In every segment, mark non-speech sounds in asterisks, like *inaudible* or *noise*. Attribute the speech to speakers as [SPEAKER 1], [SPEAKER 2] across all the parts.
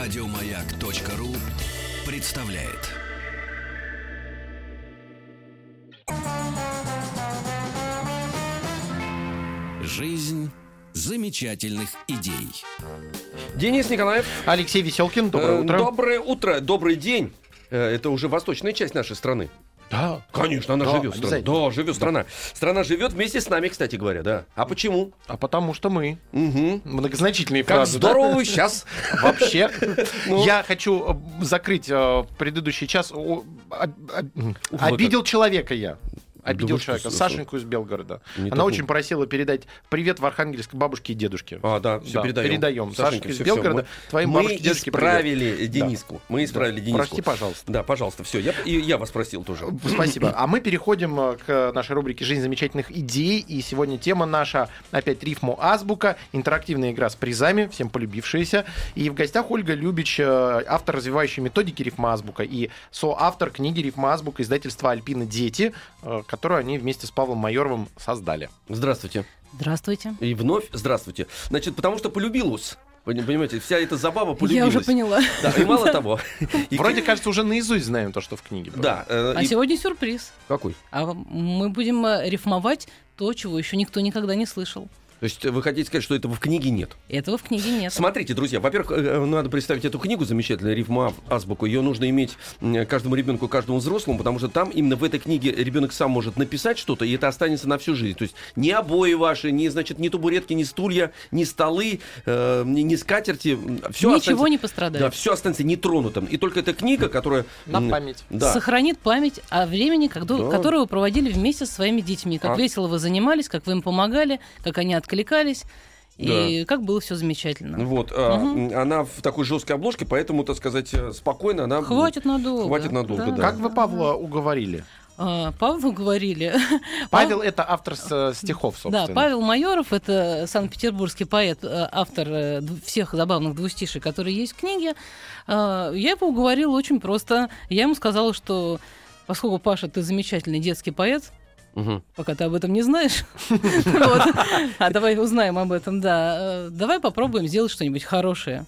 [SPEAKER 1] Радиомаяк.ру представляет. Жизнь замечательных идей.
[SPEAKER 2] Денис Николаев.
[SPEAKER 3] Алексей Веселкин, доброе
[SPEAKER 2] Э,
[SPEAKER 3] утро.
[SPEAKER 2] Доброе утро, добрый день. Э, Это уже восточная часть нашей страны.
[SPEAKER 3] Да.
[SPEAKER 2] Конечно, она
[SPEAKER 3] Да,
[SPEAKER 2] живет страна. Да, живет страна. Страна живет вместе с нами, кстати говоря, да. А почему?
[SPEAKER 3] А потому что мы.
[SPEAKER 2] Угу.
[SPEAKER 3] Многозначительные
[SPEAKER 2] Как
[SPEAKER 3] фразы, да?
[SPEAKER 2] здорово вы сейчас. *laughs*
[SPEAKER 3] Вообще.
[SPEAKER 2] Ну.
[SPEAKER 3] Я хочу э, закрыть э, предыдущий час. О, Обидел человека я. Обидел
[SPEAKER 2] что,
[SPEAKER 3] человека.
[SPEAKER 2] слушай.
[SPEAKER 3] Сашеньку из Белгорода.
[SPEAKER 2] Не
[SPEAKER 3] Она очень
[SPEAKER 2] не-
[SPEAKER 3] просила передать привет в Архангельск бабушке и дедушке.
[SPEAKER 2] А, да, все
[SPEAKER 3] Да,
[SPEAKER 2] передаем.
[SPEAKER 3] передаем.
[SPEAKER 2] Сашенька
[SPEAKER 3] из. Белгорода,
[SPEAKER 2] Мы-
[SPEAKER 3] твоим
[SPEAKER 2] Мы
[SPEAKER 3] бабушке, дедушке привет.
[SPEAKER 2] исправили Дениску. Мы исправили Дениску.
[SPEAKER 3] Прости, пожалуйста.
[SPEAKER 2] Да, пожалуйста, все. Я, и я вас просил тоже.
[SPEAKER 3] Спасибо. *clears throat* А мы переходим э, к нашей рубрике «Жизнь замечательных идей». И сегодня тема наша опять рифму азбука. Интерактивная игра с призами, всем полюбившаяся. И в гостях Ольга Любич, э, автор развивающей методики рифма азбука и соавтор книги рифма азбука издательства «Альпина Дети», э, которую они вместе с Павлом Майоровым создали.
[SPEAKER 2] Здравствуйте.
[SPEAKER 4] Здравствуйте.
[SPEAKER 2] И вновь здравствуйте. Значит, потому что полюбилась. Пони- Понимаете, вся эта забава
[SPEAKER 4] Я
[SPEAKER 2] полюбилась.
[SPEAKER 4] уже поняла.
[SPEAKER 2] Да, и мало того. и-
[SPEAKER 3] Вроде, кажется, уже наизусть знаем то, что в книге было.
[SPEAKER 2] Да. э,
[SPEAKER 4] А
[SPEAKER 2] и-
[SPEAKER 4] сегодня сюрприз.
[SPEAKER 2] Какой?
[SPEAKER 4] А мы будем э, рифмовать то, чего еще никто никогда не слышал.
[SPEAKER 2] То есть вы хотите сказать, что этого в книге нет?
[SPEAKER 4] Этого в книге нет.
[SPEAKER 2] Смотрите, друзья, во-первых, э, надо представить эту книгу замечательную, рифма азбуку. Ее нужно иметь каждому ребенку, каждому взрослому, потому что там именно в этой книге ребенок сам может написать что-то, и это останется на всю жизнь. То есть ни обои ваши, ни, значит, ни табуретки, ни стулья, ни столы, э, ни, ни скатерти, все
[SPEAKER 4] Ничего не пострадает.
[SPEAKER 2] Да, все останется нетронутым. И только эта книга, которая...
[SPEAKER 3] На память.
[SPEAKER 2] Да.
[SPEAKER 4] Сохранит память о времени, когда-
[SPEAKER 2] Да.
[SPEAKER 4] которое вы проводили вместе со своими детьми. Как
[SPEAKER 2] А.
[SPEAKER 4] весело вы занимались, как вы им помогали, как они откликались. И как было все замечательно.
[SPEAKER 2] Вот, а, м, она в такой жесткой обложке, поэтому, так сказать, э, спокойно она...
[SPEAKER 4] Хватит надолго.
[SPEAKER 2] Хватит надолго, да.
[SPEAKER 3] Как вы Павла уговорили?
[SPEAKER 4] А, Павлу говорили. *laughs*
[SPEAKER 3] Павел — это автор с- э, стихов, собственно.
[SPEAKER 4] Да, Павел Майоров это санкт-петербургский поэт, э, автор всех забавных двустишей, которые есть в книге. Э, Я его уговорила очень просто. Я ему сказала, что поскольку Паша, ты замечательный детский поэт,
[SPEAKER 2] Мгм.
[SPEAKER 4] пока ты об этом не знаешь, *laughs* а давай узнаем об этом, да, э, давай попробуем сделать что-нибудь хорошее,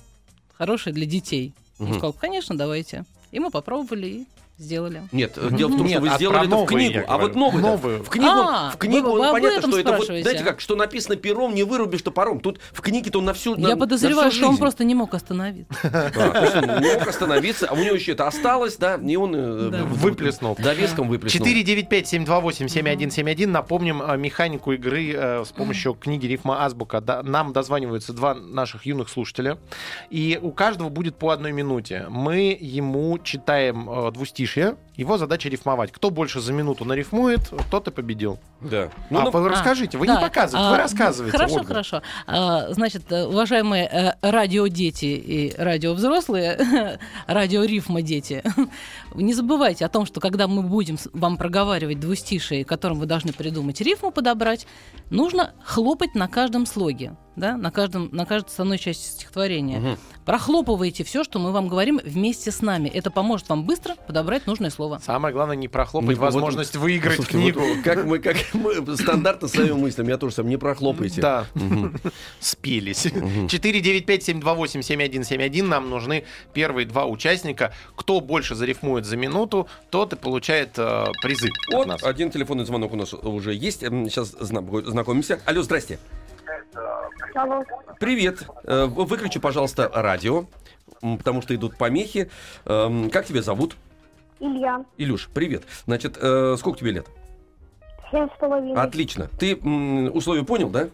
[SPEAKER 4] хорошее для детей. Он
[SPEAKER 2] Мгм.
[SPEAKER 4] сказал, конечно, давайте. И мы попробовали и сделали.
[SPEAKER 2] Нет, э, дело в том,
[SPEAKER 3] Нет,
[SPEAKER 2] что вы
[SPEAKER 3] а
[SPEAKER 2] сделали это в книгу, а вот новую,
[SPEAKER 3] Новую.
[SPEAKER 2] в книгу,
[SPEAKER 4] А,
[SPEAKER 2] в книгу
[SPEAKER 4] вы- вы об
[SPEAKER 2] понятно, что это вот, знаете как, что написано пером, не вырубишь топором. Тут в книге-то он на всю на-
[SPEAKER 4] Я
[SPEAKER 2] на
[SPEAKER 4] подозреваю,
[SPEAKER 2] всю
[SPEAKER 4] что он
[SPEAKER 2] жизнь.
[SPEAKER 4] просто не мог остановиться. *laughs*
[SPEAKER 2] Он не мог остановиться, а у него еще это осталось, да, и он э,
[SPEAKER 4] Да.
[SPEAKER 2] в-
[SPEAKER 3] Выплеснул.
[SPEAKER 2] довеском выплеснул.
[SPEAKER 3] 495-728-7171. Напомним э, механику игры э, с помощью книги «Рифма Азбука». Нам дозваниваются два наших юных слушателя. И у каждого будет по одной минуте. Мы ему читаем э, двустишье. Его задача рифмовать. Кто больше за минуту нарифмует, тот и победил.
[SPEAKER 2] Да.
[SPEAKER 3] а,
[SPEAKER 2] ну,
[SPEAKER 3] вы
[SPEAKER 4] А,
[SPEAKER 3] расскажите, вы
[SPEAKER 4] да,
[SPEAKER 3] не показываете,
[SPEAKER 4] а,
[SPEAKER 3] вы рассказываете.
[SPEAKER 4] Хорошо,
[SPEAKER 3] Ольга.
[SPEAKER 4] хорошо. А, Значит, э, уважаемые э, радиодети и радиовзрослые, *laughs* радиорифма дети, *laughs* не забывайте о том, что когда мы будем вам проговаривать двустишие, которым вы должны придумать рифму подобрать, нужно хлопать на каждом слоге, да, на, каждом, на каждой основной части стихотворения.
[SPEAKER 2] Мгм.
[SPEAKER 4] Прохлопывайте все, что мы вам говорим вместе с нами. Это поможет вам быстро подобрать нужное слово.
[SPEAKER 3] Самое главное не прохлопать
[SPEAKER 2] Не- вот-
[SPEAKER 3] возможность выиграть
[SPEAKER 2] слушайте,
[SPEAKER 3] книгу.
[SPEAKER 2] вот как мы, как мы стандартно своими мыслями, я тоже сам, не прохлопайте.
[SPEAKER 3] Да,
[SPEAKER 2] Мгм. *laughs*
[SPEAKER 3] спелись. 495-728-7171. Нам нужны первые два участника. Кто больше зарифмует за минуту, тот и получает э, призы от
[SPEAKER 2] Вот
[SPEAKER 3] нас.
[SPEAKER 2] один телефонный звонок у нас уже есть. Сейчас знакомимся. Алло, здрасте.
[SPEAKER 5] Алло.
[SPEAKER 2] Привет. Э, вы- Выключи, пожалуйста, радио, потому что идут помехи. Эм, Как тебя зовут?
[SPEAKER 5] Илья.
[SPEAKER 2] Илюш, привет. Значит, э, сколько тебе лет?
[SPEAKER 5] Семь с половиной.
[SPEAKER 2] Отлично. Ты м, условия понял, да?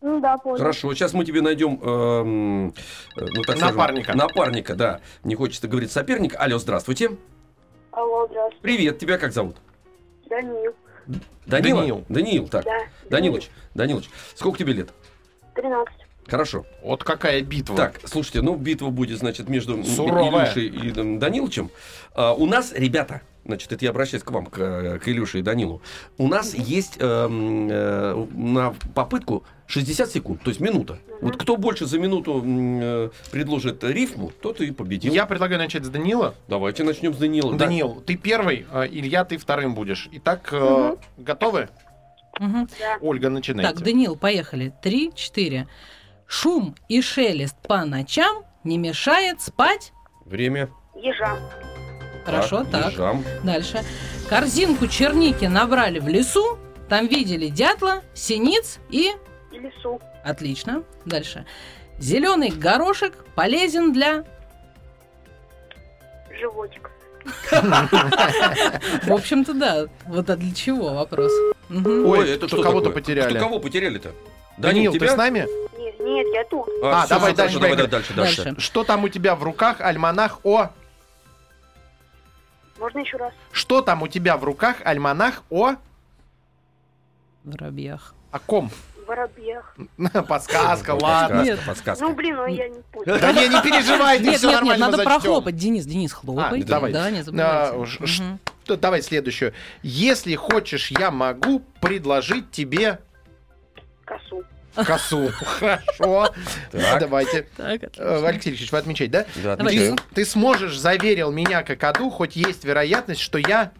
[SPEAKER 5] Ну да, понял.
[SPEAKER 2] Хорошо. Сейчас мы тебе найдем эм, э, ну, так скажем,
[SPEAKER 3] Напарника.
[SPEAKER 2] напарника, да. Не хочется говорить соперник. Алло, здравствуйте.
[SPEAKER 5] Алло, здравствуйте.
[SPEAKER 2] Привет. Тебя как зовут?
[SPEAKER 5] Данил.
[SPEAKER 2] Данила?
[SPEAKER 3] Даниил.
[SPEAKER 2] Даниил, так.
[SPEAKER 5] Да.
[SPEAKER 2] Данилыч, Данилыч, сколько тебе лет?
[SPEAKER 5] Тринадцать.
[SPEAKER 2] Хорошо.
[SPEAKER 3] Вот какая битва.
[SPEAKER 2] Так, слушайте, ну битва будет, значит, между
[SPEAKER 3] Суровая.
[SPEAKER 2] Илюшей и м, Данилычем. А, у нас, ребята, значит, это я обращаюсь к вам, к, э, к Илюше и Данилу. У нас есть эм, э, на попытку 60 секунд, то есть минута. Вот кто больше за минуту э, предложит рифму, тот и победил.
[SPEAKER 3] Я предлагаю начать с Данила.
[SPEAKER 2] Давайте начнем с Данила. Да.
[SPEAKER 3] Данил, ты первый, а Илья, ты вторым будешь. Итак, э, готовы?
[SPEAKER 4] Мгм.
[SPEAKER 3] Ольга, начинайте.
[SPEAKER 4] Так, Данил, поехали. Три, четыре. Шум и шелест по ночам не мешает спать.
[SPEAKER 2] Время.
[SPEAKER 5] Ежа.
[SPEAKER 4] Хорошо, так.
[SPEAKER 2] ежам.
[SPEAKER 4] Дальше. Корзинку черники набрали в лесу, там видели дятла, синиц и...
[SPEAKER 5] И лесу.
[SPEAKER 4] Отлично. Дальше. Зеленый горошек полезен для...
[SPEAKER 5] Животик. *laughs*
[SPEAKER 4] В общем-то, да. Вот а для чего вопрос?
[SPEAKER 3] Ой,
[SPEAKER 2] это
[SPEAKER 3] что кого-то потеряли.
[SPEAKER 2] Что, кого потеряли-то?
[SPEAKER 3] Данил, ты с нами?
[SPEAKER 5] Нет, я тут.
[SPEAKER 3] А,
[SPEAKER 2] всё,
[SPEAKER 3] давай дальше,
[SPEAKER 2] давай
[SPEAKER 3] давай.
[SPEAKER 2] дальше, дальше.
[SPEAKER 4] Дальше.
[SPEAKER 3] Что там у тебя в руках, альманах о...
[SPEAKER 5] Можно еще раз?
[SPEAKER 3] Что там у тебя в руках, альманах о...
[SPEAKER 4] Воробьях.
[SPEAKER 3] О ком?
[SPEAKER 5] Воробьях. *laughs*
[SPEAKER 3] Подсказка, ладно.
[SPEAKER 2] Подсказка,
[SPEAKER 4] Нет.
[SPEAKER 2] подсказка.
[SPEAKER 5] Ну, блин, ну я не понял.
[SPEAKER 3] Да не, не переживай, ты
[SPEAKER 4] Нет,
[SPEAKER 3] все
[SPEAKER 4] нет, надо прохлопать. Денис, Денис, хлопай.
[SPEAKER 3] А, давай.
[SPEAKER 4] Да, не
[SPEAKER 3] А,
[SPEAKER 4] забывайте.
[SPEAKER 3] Т- Давай следующую. Если хочешь, я могу предложить тебе
[SPEAKER 5] Косу.
[SPEAKER 3] Косу. *laughs* Хорошо.
[SPEAKER 2] Так.
[SPEAKER 3] Давайте.
[SPEAKER 4] Так,
[SPEAKER 3] Э. Алексей Алексеевич, вы отмечаете, да?
[SPEAKER 2] Да.
[SPEAKER 3] Ты сможешь, заверил меня какаду, хоть есть вероятность, что я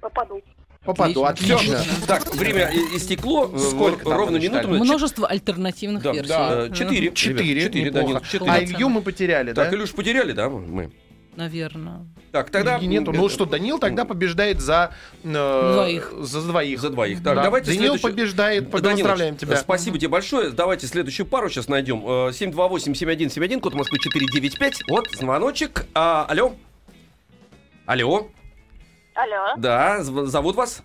[SPEAKER 5] Попаду.
[SPEAKER 3] попаду.
[SPEAKER 4] Отлично.
[SPEAKER 3] Отлично.
[SPEAKER 2] Так, время истекло.
[SPEAKER 3] Сколько
[SPEAKER 2] Э,
[SPEAKER 3] там
[SPEAKER 2] Ровно
[SPEAKER 3] вы насчитали?
[SPEAKER 2] минуту.
[SPEAKER 4] Множество альтернативных
[SPEAKER 2] Да,
[SPEAKER 4] версий.
[SPEAKER 2] да, четыре.
[SPEAKER 3] Четыре.
[SPEAKER 2] Четыре,
[SPEAKER 3] неплохо.
[SPEAKER 2] Данил,
[SPEAKER 3] А. Илью мы потеряли,
[SPEAKER 2] Так,
[SPEAKER 3] да?
[SPEAKER 2] Илюш, потеряли, да, мы?
[SPEAKER 4] Наверное.
[SPEAKER 2] Так, тогда...
[SPEAKER 3] Ильи нету. Ну что, Данил тогда побеждает за... э,
[SPEAKER 4] Двоих.
[SPEAKER 3] За двоих.
[SPEAKER 2] За двоих. Так,
[SPEAKER 3] Да.
[SPEAKER 2] давайте
[SPEAKER 3] Данил
[SPEAKER 2] следующий-
[SPEAKER 3] побеждает. Поздравляем тебя.
[SPEAKER 2] Спасибо тебе большое. Давайте следующую пару сейчас найдем. Э, 728-7171, код Москвы 495. Вот, звоночек. А, алло? Алло?
[SPEAKER 5] Алло,
[SPEAKER 2] Да, зв- зовут вас?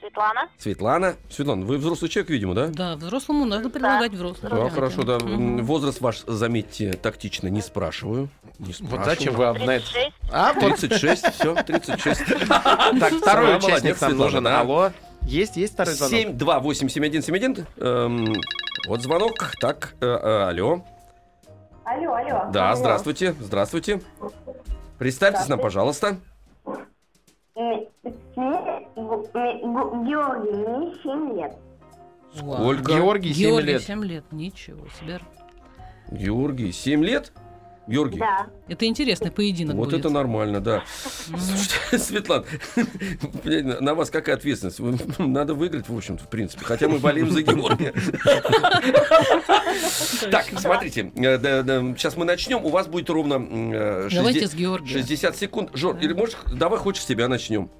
[SPEAKER 5] Светлана.
[SPEAKER 2] Светлана. Светлана, вы взрослый человек, видимо, да?
[SPEAKER 4] Да, взрослому надо предлагать взрослым.
[SPEAKER 2] Да, хорошо, да. М, Возраст ваш, заметьте, тактично не спрашиваю. Не
[SPEAKER 3] Вот зачем вы об- на это...
[SPEAKER 5] 36.
[SPEAKER 3] А, вот
[SPEAKER 2] 36, все, 36.
[SPEAKER 3] так, второй участник нам нужен. Алло. Есть, есть второй звонок?
[SPEAKER 2] 728-7171. Эм, Вот звонок. Так, э, э, алло.
[SPEAKER 5] Алло, алло.
[SPEAKER 2] Да, здравствуйте, здравствуйте. Представьтесь нам, пожалуйста.
[SPEAKER 5] Георгий, мне 7 лет.
[SPEAKER 2] Сколько?
[SPEAKER 3] Георгий, 7
[SPEAKER 4] Георгий,
[SPEAKER 3] лет.
[SPEAKER 4] 7 лет. Ничего себе.
[SPEAKER 2] Георгий, 7 лет? Георгий,
[SPEAKER 5] Да.
[SPEAKER 4] Это интересный поединок
[SPEAKER 2] вот
[SPEAKER 4] будет.
[SPEAKER 2] это нормально, да. Слушайте, *laughs* Светлана, на вас какая ответственность? Вы- Надо выиграть, в общем-то, в принципе. Хотя мы болеем за Георгия. Так, смотрите, сейчас мы начнем. У вас будет ровно м, э,
[SPEAKER 4] Давайте
[SPEAKER 2] 60
[SPEAKER 4] с Георгием.
[SPEAKER 2] 60 секунд. Жор, или можешь, давай хочешь с тебя начнем.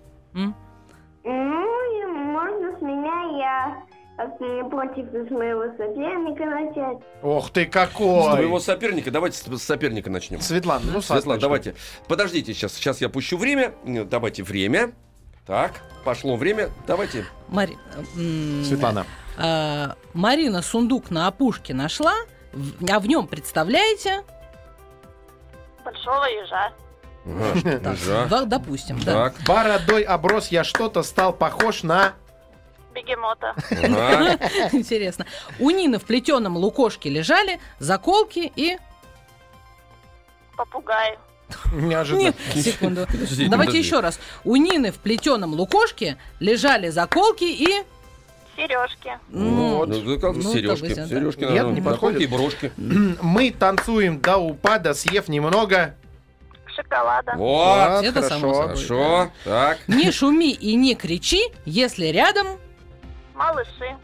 [SPEAKER 5] Против с моего соперника начать.
[SPEAKER 3] Ох ты
[SPEAKER 2] С
[SPEAKER 3] какой!
[SPEAKER 2] твоего соперника, давайте с с соперника начнем.
[SPEAKER 3] Светлана, ну,
[SPEAKER 2] Светлана,
[SPEAKER 3] начни.
[SPEAKER 2] давайте. Подождите, сейчас, сейчас я пущу время. Э, Давайте время. Так, пошло время. Давайте.
[SPEAKER 4] Мари- м,
[SPEAKER 3] Светлана.
[SPEAKER 4] а, Марина сундук на опушке нашла, а в нем, представляете,
[SPEAKER 5] Большого ежа.
[SPEAKER 2] Ага, *laughs*
[SPEAKER 4] так,
[SPEAKER 2] ежа.
[SPEAKER 4] да, допустим, да.
[SPEAKER 2] Так,
[SPEAKER 3] Бородой оброс я что-то стал похож на...
[SPEAKER 5] Бегемота. *laughs*
[SPEAKER 4] Интересно. У Нины в плетеном лукошке лежали заколки и...
[SPEAKER 5] Попугай.
[SPEAKER 3] Неожиданно.
[SPEAKER 4] Нет, секунду. *laughs*
[SPEAKER 2] Подождите,
[SPEAKER 4] Давайте
[SPEAKER 2] подожди.
[SPEAKER 4] еще раз. У Нины в плетеном лукошке лежали заколки и...
[SPEAKER 5] Сережки.
[SPEAKER 4] Ну,
[SPEAKER 2] Вот, ну, как
[SPEAKER 4] ну,
[SPEAKER 2] сережки,
[SPEAKER 4] допустим,
[SPEAKER 2] сережки,
[SPEAKER 3] Нет,
[SPEAKER 2] наверное,
[SPEAKER 3] не
[SPEAKER 2] заколки
[SPEAKER 3] подходит.
[SPEAKER 2] и брошки. *clears throat*
[SPEAKER 3] Мы танцуем до упада, съев немного.
[SPEAKER 5] Шоколада.
[SPEAKER 2] Вот,
[SPEAKER 4] Это само собой.
[SPEAKER 2] хорошо. Так,
[SPEAKER 4] Не шуми и не кричи, если рядом...
[SPEAKER 5] Малыши.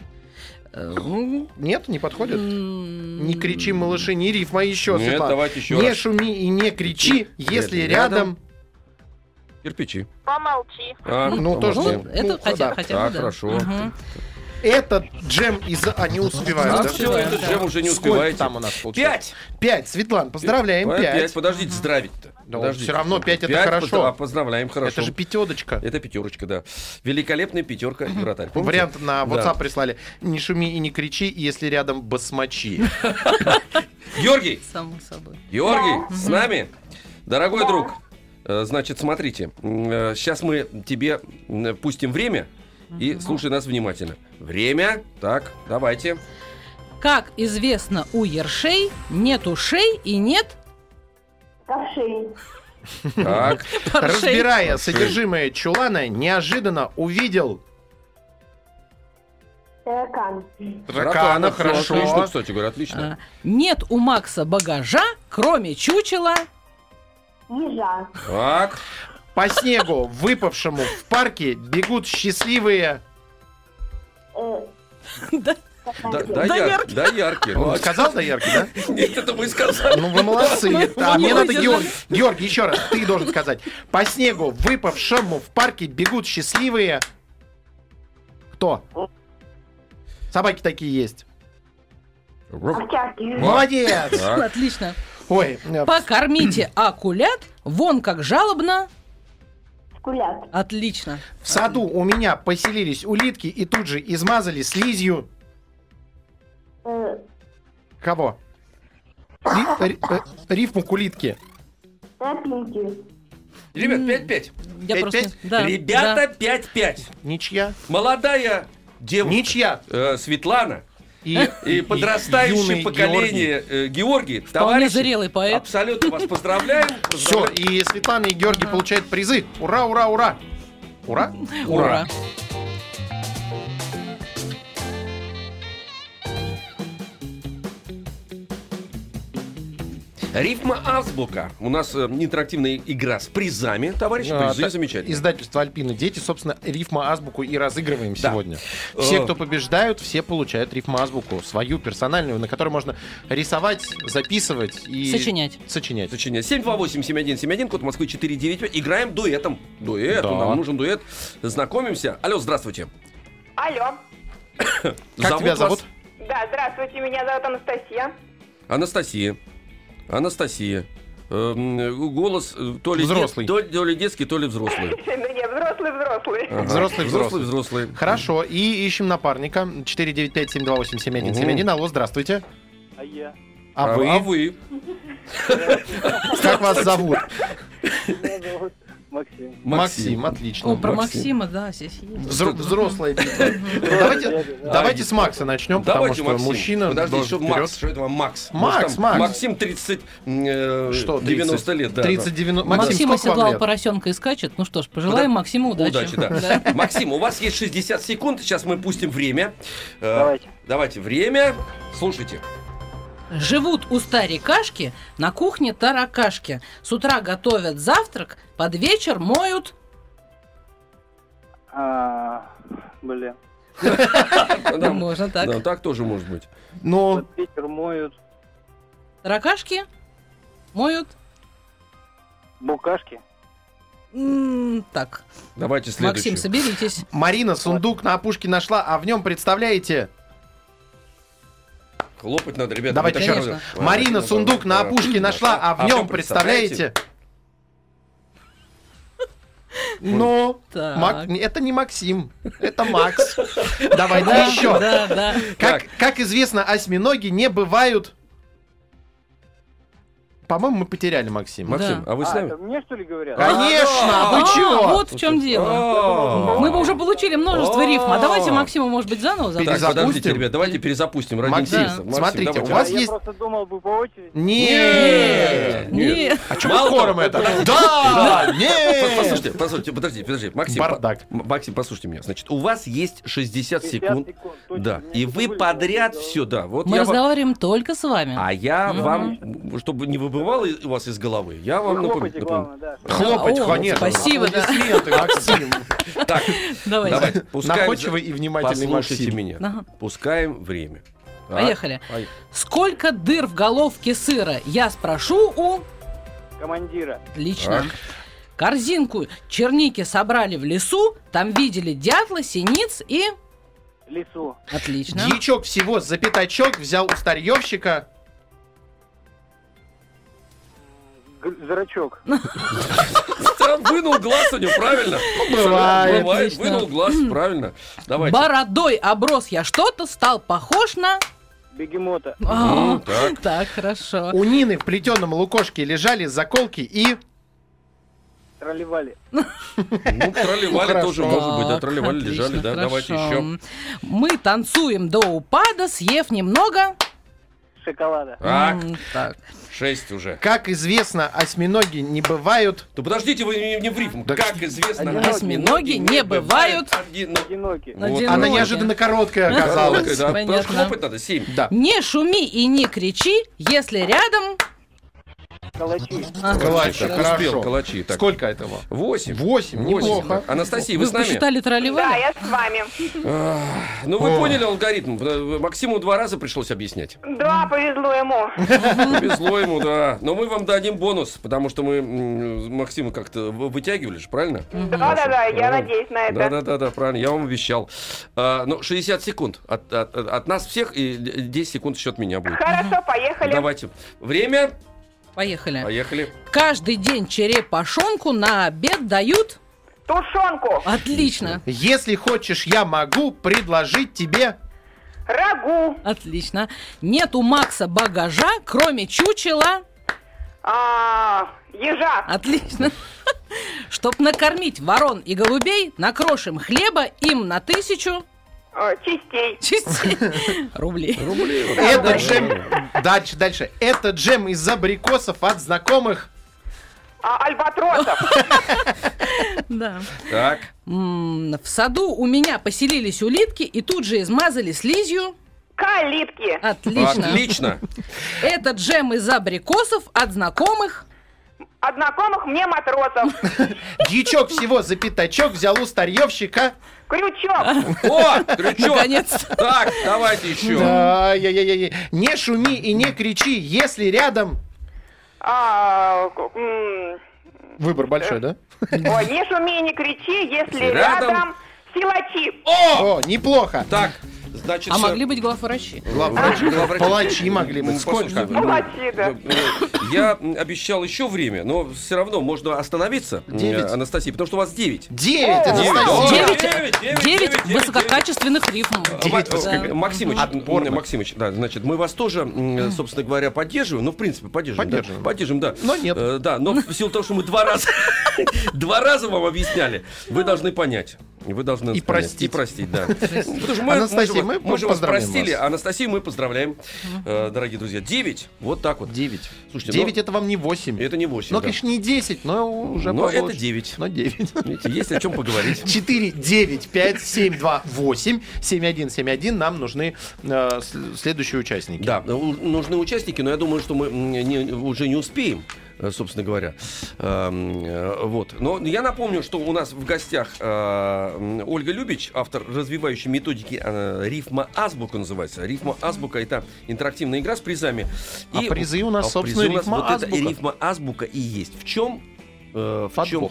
[SPEAKER 4] э, м,
[SPEAKER 3] Нет, не подходит? Не кричи, малыши, не рифма еще,
[SPEAKER 2] Нет,
[SPEAKER 3] Светлана.
[SPEAKER 2] давайте еще
[SPEAKER 3] не
[SPEAKER 2] раз.
[SPEAKER 3] шуми и не кричи, если
[SPEAKER 2] рядом.
[SPEAKER 3] рядом...
[SPEAKER 2] кирпичи.
[SPEAKER 5] Помолчи.
[SPEAKER 2] А,
[SPEAKER 3] Ну, тоже
[SPEAKER 4] Ну, это
[SPEAKER 3] Ну,
[SPEAKER 4] хотя,
[SPEAKER 3] да.
[SPEAKER 4] хотя бы,
[SPEAKER 2] Так,
[SPEAKER 4] да.
[SPEAKER 2] хорошо.
[SPEAKER 4] Мгм.
[SPEAKER 3] Этот джем из... А, не успевают, да?
[SPEAKER 2] все, этот джем уже не
[SPEAKER 3] Сколько
[SPEAKER 2] успеваете.
[SPEAKER 3] там у нас получилось?
[SPEAKER 2] Пять!
[SPEAKER 3] Пять. Светлан, поздравляем,
[SPEAKER 2] Пять,
[SPEAKER 3] пять.
[SPEAKER 2] Подождите, здравить-то.
[SPEAKER 3] Да
[SPEAKER 2] Подождите.
[SPEAKER 3] всё равно пять это
[SPEAKER 2] Пять,
[SPEAKER 3] хорошо.
[SPEAKER 2] позд- Поздравляем, хорошо.
[SPEAKER 3] Это же пятедочка.
[SPEAKER 2] Это пятерочка, да. Великолепная пятерка и вратарь. Помните?
[SPEAKER 3] Вариант на
[SPEAKER 2] Да.
[SPEAKER 3] WhatsApp прислали. Не шуми и не кричи, если рядом басмачи. *laughs*
[SPEAKER 2] Георгий,
[SPEAKER 4] Само собой.
[SPEAKER 2] Георгий, с нами? Дорогой друг, э, значит, смотрите, сейчас мы тебе пустим время и слушай нас внимательно. Время, так, давайте.
[SPEAKER 4] Как известно, у ершей нет ушей и нет
[SPEAKER 5] Ковшей.
[SPEAKER 2] Так.
[SPEAKER 3] Разбирая содержимое чулана, неожиданно увидел
[SPEAKER 5] Таракан.
[SPEAKER 3] дракона.
[SPEAKER 2] Всё, Отлично,
[SPEAKER 3] Хорошо.
[SPEAKER 2] кстати говоря, отлично.
[SPEAKER 4] А, Нет у Макса багажа, кроме чучела.
[SPEAKER 5] Ежа.
[SPEAKER 2] Так,
[SPEAKER 3] По снегу, выпавшему в парке, бегут счастливые.
[SPEAKER 5] Э,
[SPEAKER 4] Да.
[SPEAKER 2] Да,
[SPEAKER 4] Да,
[SPEAKER 2] да,
[SPEAKER 4] яркий.
[SPEAKER 2] да, яркий. Ну,
[SPEAKER 3] Он
[SPEAKER 2] а
[SPEAKER 3] сказал, да, яркий, *laughs* да?
[SPEAKER 2] Нет, это мы сказали.
[SPEAKER 3] Ну, вы молодцы. А мне
[SPEAKER 4] ну,
[SPEAKER 3] надо. Георгий, Георгий, еще раз, ты должен сказать. По снегу, выпавшему в парке, бегут счастливые... Кто? Собаки такие есть. Молодец!
[SPEAKER 4] Отлично.
[SPEAKER 3] Ой, э,
[SPEAKER 4] Покормите *clears throat* акулят, вон как жалобно. Отлично.
[SPEAKER 3] в саду у меня поселились улитки и тут же измазали слизью... Кого? Ри- ри- э, рифму к улитке.
[SPEAKER 5] Тропинки.
[SPEAKER 2] Ребят, 5-5.
[SPEAKER 4] Я
[SPEAKER 3] Пять,
[SPEAKER 4] просто...
[SPEAKER 3] пять?
[SPEAKER 4] Да,
[SPEAKER 2] Ребята, 5-5.
[SPEAKER 3] Ничья.
[SPEAKER 2] Молодая девушка.
[SPEAKER 3] Ничья.
[SPEAKER 2] э, Светлана
[SPEAKER 3] И,
[SPEAKER 2] и подрастающее
[SPEAKER 3] юный
[SPEAKER 2] поколение э, Георгий.
[SPEAKER 4] Вполне
[SPEAKER 2] Товарищи,
[SPEAKER 4] зрелый поэт.
[SPEAKER 2] Абсолютно вас поздравляем. *laughs*
[SPEAKER 3] Все,
[SPEAKER 2] Поздравляем.
[SPEAKER 3] и Светлана и Георгий получают призы. Ура, ура, ура! Ура?
[SPEAKER 4] Ура.
[SPEAKER 2] Рифма азбука. У нас э, интерактивная игра с призами, товарищи.
[SPEAKER 3] А,
[SPEAKER 2] Призы
[SPEAKER 3] та-
[SPEAKER 2] замечательные.
[SPEAKER 3] Издательство Альпины Дети, собственно, рифма азбуку и разыгрываем
[SPEAKER 2] Да.
[SPEAKER 3] сегодня. Все,
[SPEAKER 2] Э.
[SPEAKER 3] кто побеждают, все получают рифма азбуку, свою персональную, на которой можно рисовать, записывать и
[SPEAKER 4] Сочинять.
[SPEAKER 3] сочинять.
[SPEAKER 2] Сочинение. 728-7171, код Москвы 495. Играем дуэтом. Дуэт,
[SPEAKER 3] Да.
[SPEAKER 2] нам нужен дуэт. Знакомимся. Алло, здравствуйте.
[SPEAKER 6] Алло. *coughs*
[SPEAKER 3] Как тебя
[SPEAKER 2] вас
[SPEAKER 3] зовут?
[SPEAKER 6] Да, здравствуйте, меня зовут Анастасия.
[SPEAKER 2] Анастасия. Анастасия. Эм, Голос э, то ли,
[SPEAKER 3] Взрослый.
[SPEAKER 2] дет- то, то ли детский, то ли взрослый.
[SPEAKER 6] Ну нет, взрослый, взрослый.
[SPEAKER 2] Ага.
[SPEAKER 3] Взрослый,
[SPEAKER 2] взрослый,
[SPEAKER 3] взрослый.
[SPEAKER 2] взрослый.
[SPEAKER 3] Хорошо, и ищем напарника. 495-728-7171. Алло, здравствуйте.
[SPEAKER 7] А я?
[SPEAKER 3] А, вы?
[SPEAKER 2] А вы?
[SPEAKER 3] Как вас зовут?
[SPEAKER 7] Меня зовут Максим.
[SPEAKER 3] Максим, отлично.
[SPEAKER 4] О, про
[SPEAKER 2] Максим.
[SPEAKER 4] Максима, да, здесь есть.
[SPEAKER 3] Взро- взрослая битва. Давайте, давайте с Макса начнем, потому что
[SPEAKER 2] Максим.
[SPEAKER 3] мужчина
[SPEAKER 2] Подожди, что
[SPEAKER 3] вперед.
[SPEAKER 2] Макс? Что это вам Макс?
[SPEAKER 3] Макс, Макс.
[SPEAKER 2] Максим 30, э,
[SPEAKER 3] Что,
[SPEAKER 2] 90 лет, да.
[SPEAKER 3] 30, 90... Максим,
[SPEAKER 4] Максим оседлал поросенка и скачет. Ну что ж, пожелаем Максиму удачи.
[SPEAKER 2] Удачи, *laughs* да. Максим, у вас есть 60 секунд, сейчас мы пустим время. Э,
[SPEAKER 7] Давайте.
[SPEAKER 2] Давайте, время. Слушайте.
[SPEAKER 4] Живут у старикашки на кухне таракашки. С утра готовят завтрак, под вечер моют.
[SPEAKER 7] А, блин.
[SPEAKER 2] Да, *laughs*
[SPEAKER 4] Можно так.
[SPEAKER 2] Да, так тоже может быть.
[SPEAKER 3] Ну,
[SPEAKER 7] Вот ветер моют
[SPEAKER 4] Таракашки моют.
[SPEAKER 7] букашки.
[SPEAKER 4] м, Так,
[SPEAKER 2] Давайте
[SPEAKER 4] Максим,
[SPEAKER 2] следующий.
[SPEAKER 4] соберитесь.
[SPEAKER 3] Марина сундук на опушке нашла, а в нем, представляете,
[SPEAKER 2] Хлопать надо, ребята.
[SPEAKER 3] Давайте еще раз. Марина
[SPEAKER 2] Ладно,
[SPEAKER 3] сундук на опушке
[SPEAKER 2] ладно.
[SPEAKER 3] нашла, а в
[SPEAKER 2] в
[SPEAKER 3] нем, представляете? Ну,
[SPEAKER 4] Так.
[SPEAKER 3] Мак- это не Максим, это Макс. *laughs* Давайте
[SPEAKER 4] Да,
[SPEAKER 3] еще.
[SPEAKER 4] Да, да.
[SPEAKER 3] Как, как известно, осьминоги не бывают... По-моему, мы потеряли Максима.
[SPEAKER 2] Максим, а вы с
[SPEAKER 7] А,
[SPEAKER 2] нами?
[SPEAKER 7] мне что ли говорят?
[SPEAKER 3] Конечно, вы
[SPEAKER 4] А,
[SPEAKER 3] чего?
[SPEAKER 4] Вот в чем дело.
[SPEAKER 2] А.
[SPEAKER 4] Мы бы уже получили множество
[SPEAKER 2] А.
[SPEAKER 4] рифм. А давайте Максиму, может быть, заново
[SPEAKER 3] Перезапустим?
[SPEAKER 2] подождите, ребят, давайте перезапустим ради
[SPEAKER 3] Максим.
[SPEAKER 2] Максим,
[SPEAKER 3] смотрите,
[SPEAKER 2] давайте.
[SPEAKER 3] у вас
[SPEAKER 7] А я
[SPEAKER 3] есть-
[SPEAKER 7] просто думал бы по очереди.
[SPEAKER 3] Нет.
[SPEAKER 4] Нет.
[SPEAKER 3] А что мы хором это?
[SPEAKER 2] подождите.
[SPEAKER 3] Да, нет.
[SPEAKER 2] Послушайте, послушайте, подожди, подожди. Максим,
[SPEAKER 3] Бардак.
[SPEAKER 2] Максим, послушайте меня. Значит, у вас есть 60
[SPEAKER 7] 50
[SPEAKER 2] секунд. Да, и вы подряд все, да. Вот
[SPEAKER 4] Мы разговариваем только с вами.
[SPEAKER 2] А я вам, чтобы не выбывало у вас из головы, я вам
[SPEAKER 7] хлопайте,
[SPEAKER 2] напомню.
[SPEAKER 7] главное, да.
[SPEAKER 3] Хлопать,
[SPEAKER 4] О,
[SPEAKER 3] конечно.
[SPEAKER 4] спасибо, да.
[SPEAKER 3] Максим. *laughs*
[SPEAKER 2] Так,
[SPEAKER 4] Давайте.
[SPEAKER 3] Находчивый и внимательный
[SPEAKER 2] Послушайте
[SPEAKER 3] Максим.
[SPEAKER 2] меня. Пускаем время.
[SPEAKER 4] Поехали. Сколько дыр в головке сыра? Я спрошу у...
[SPEAKER 7] Командира.
[SPEAKER 4] Отлично. Корзинку черники собрали в лесу, там видели дятла, синиц и...
[SPEAKER 7] Лесу.
[SPEAKER 4] Отлично.
[SPEAKER 3] Дьячок всего за пятачок взял у старьевщика.
[SPEAKER 7] Зрачок. *laughs*
[SPEAKER 2] Вынул глаз у него, правильно?
[SPEAKER 3] бывает.
[SPEAKER 2] Бывает, вынул глаз, правильно. Давайте.
[SPEAKER 4] Бородой оброс я что-то, стал похож на...
[SPEAKER 7] Бегемота.
[SPEAKER 4] А,
[SPEAKER 2] так.
[SPEAKER 4] Так, хорошо.
[SPEAKER 3] У Нины в плетеном лукошке лежали заколки и...
[SPEAKER 7] Тролливали. *laughs*
[SPEAKER 2] Ну, тролливали
[SPEAKER 3] хорошо.
[SPEAKER 2] тоже может быть, да, тролливали, лежали, да, давайте еще.
[SPEAKER 4] Мы танцуем до упада, съев немного.
[SPEAKER 7] Шоколада.
[SPEAKER 2] Так,
[SPEAKER 4] так.
[SPEAKER 2] шесть уже.
[SPEAKER 3] Как известно, осьминоги не бывают...
[SPEAKER 2] Да подождите, вы не, не в рифму.
[SPEAKER 3] Да
[SPEAKER 2] как известно,
[SPEAKER 7] Одиноки.
[SPEAKER 4] Осьминоги не бывают
[SPEAKER 2] одино-
[SPEAKER 7] Одинокие.
[SPEAKER 2] Вот.
[SPEAKER 4] Одиноки.
[SPEAKER 3] Она неожиданно короткая *laughs* оказалась.
[SPEAKER 2] Короткая, да.
[SPEAKER 4] Понятно.
[SPEAKER 2] Хлопать надо, семь.
[SPEAKER 3] Да.
[SPEAKER 4] Не шуми и не кричи, если рядом...
[SPEAKER 7] Калачи.
[SPEAKER 4] А,
[SPEAKER 2] Так,
[SPEAKER 3] хорошо.
[SPEAKER 2] успел, калачи. Так.
[SPEAKER 3] Сколько этого?
[SPEAKER 2] Восемь.
[SPEAKER 3] Восемь, неплохо.
[SPEAKER 2] Анастасия, вы,
[SPEAKER 4] Вы
[SPEAKER 2] с нами?
[SPEAKER 4] посчитали
[SPEAKER 6] Да,
[SPEAKER 4] тролливали?
[SPEAKER 6] я с вами.
[SPEAKER 2] Ну, вы
[SPEAKER 3] О.
[SPEAKER 2] поняли алгоритм. Максиму два раза пришлось объяснять.
[SPEAKER 6] Да, повезло ему. *laughs*
[SPEAKER 2] Повезло ему, да. Но мы вам дадим бонус, потому что мы Максима как-то вы- вытягивали же, правильно?
[SPEAKER 6] Да, да, да, я надеюсь на это.
[SPEAKER 2] Да, да, да, да, правильно, я вам обещал. А, ну, 60 секунд от, от- от нас всех и 10 секунд счет меня будет.
[SPEAKER 6] Хорошо, поехали.
[SPEAKER 2] Давайте. Время.
[SPEAKER 4] Поехали.
[SPEAKER 2] Поехали.
[SPEAKER 4] Каждый день черепашонку на обед дают.
[SPEAKER 6] Тушенку,
[SPEAKER 4] Отлично.
[SPEAKER 3] Если хочешь, я могу предложить тебе...
[SPEAKER 6] рагу,
[SPEAKER 4] Отлично. Нет у Макса багажа, кроме чучела.
[SPEAKER 6] а, ежа,
[SPEAKER 4] Отлично. *laughs* Чтоб накормить ворон и голубей, накрошим хлеба им на тысячу
[SPEAKER 6] частей,
[SPEAKER 4] частей *laughs* рублей.
[SPEAKER 2] Рублей.
[SPEAKER 3] Это джем...
[SPEAKER 2] да,
[SPEAKER 3] Дальше, дальше. Это джем из абрикосов от знакомых.
[SPEAKER 6] а, альбатросов, *laughs*
[SPEAKER 4] Да.
[SPEAKER 2] Так.
[SPEAKER 4] В саду у меня поселились улитки и тут же измазали слизью.
[SPEAKER 6] калитки,
[SPEAKER 4] Отлично.
[SPEAKER 2] Отлично. *laughs*
[SPEAKER 4] Это джем из абрикосов от знакомых.
[SPEAKER 6] от знакомых мне матросов,
[SPEAKER 3] Дьячок всего за пятачок взял у старьевщика.
[SPEAKER 6] Крючок,
[SPEAKER 2] О, крючок.
[SPEAKER 4] Наконец-то.
[SPEAKER 2] Так, давайте еще.
[SPEAKER 3] Да, я, я, я. Не шуми и не кричи, если рядом...
[SPEAKER 6] а, м,
[SPEAKER 3] Выбор большой, да?
[SPEAKER 6] ой, не шуми, не кричи, если
[SPEAKER 2] Рядом.
[SPEAKER 6] рядом силачи,
[SPEAKER 2] О!
[SPEAKER 3] О, неплохо.
[SPEAKER 2] Так, значит...
[SPEAKER 4] А
[SPEAKER 2] э,
[SPEAKER 4] могли быть главврачи.
[SPEAKER 3] Главврач.
[SPEAKER 2] главврачи.
[SPEAKER 3] Палачи могли
[SPEAKER 2] Ну,
[SPEAKER 3] быть.
[SPEAKER 2] послушайте,
[SPEAKER 3] Сколько?
[SPEAKER 6] Палачи, да.
[SPEAKER 2] э, э, Я обещал еще время, но все равно можно остановиться, э,
[SPEAKER 3] Девять.
[SPEAKER 2] Анастасия, потому что у вас 9.
[SPEAKER 3] Девять,
[SPEAKER 2] Девять.
[SPEAKER 3] Анастасия.
[SPEAKER 2] Девять.
[SPEAKER 4] Девять,
[SPEAKER 2] девять,
[SPEAKER 4] девять
[SPEAKER 2] девять, девять,
[SPEAKER 4] высококачественных рифм.
[SPEAKER 3] Девять
[SPEAKER 4] Да.
[SPEAKER 3] высоко-
[SPEAKER 2] Максимыч,
[SPEAKER 3] Отборно.
[SPEAKER 2] м, Максимыч, да, значит, мы вас тоже, м, собственно говоря, поддерживаем. Ну, в принципе, поддерживаем. да.
[SPEAKER 3] Поддерживаем.
[SPEAKER 2] Поддерживаем, да.
[SPEAKER 3] Но нет.
[SPEAKER 2] Э, Да, но в силу того, что мы два раза, *laughs* два раза вам объясняли, вы должны понять. Вы должны
[SPEAKER 3] И простить.
[SPEAKER 2] И простить, да. *laughs* Потому что
[SPEAKER 3] Анастасия, мы
[SPEAKER 2] мы же вас
[SPEAKER 3] поздравляем
[SPEAKER 2] простили,
[SPEAKER 3] вас.
[SPEAKER 2] а Анастасию мы поздравляем, э, дорогие друзья. Девять, вот так вот.
[SPEAKER 3] Девять.
[SPEAKER 2] Слушайте,
[SPEAKER 3] Девять
[SPEAKER 2] ну,
[SPEAKER 3] это вам не восемь.
[SPEAKER 2] это не восемь.
[SPEAKER 3] Ну,
[SPEAKER 2] да.
[SPEAKER 3] конечно, не 10, но уже
[SPEAKER 2] Но это
[SPEAKER 3] побольше.
[SPEAKER 2] 9.
[SPEAKER 3] Но 9. *laughs*
[SPEAKER 2] Видите, есть о чем поговорить.
[SPEAKER 3] 4, 9, 5, 7, 2, 8, 7, 1, 7, 1. Нам нужны э, следующие участники.
[SPEAKER 2] Да, у- нужны участники, но я думаю, что мы уже не успеем собственно говоря. Эм, э, Вот. Но я напомню, что у нас в гостях э, Ольга Любич, автор развивающей методики э, рифма азбука называется. Рифма азбука это интерактивная игра с призами.
[SPEAKER 3] А призы у нас,
[SPEAKER 2] а
[SPEAKER 3] собственно,
[SPEAKER 2] призы у нас
[SPEAKER 3] рифма
[SPEAKER 2] вот это
[SPEAKER 3] азбука.
[SPEAKER 2] рифма азбука и есть. В чем? э, в чем-.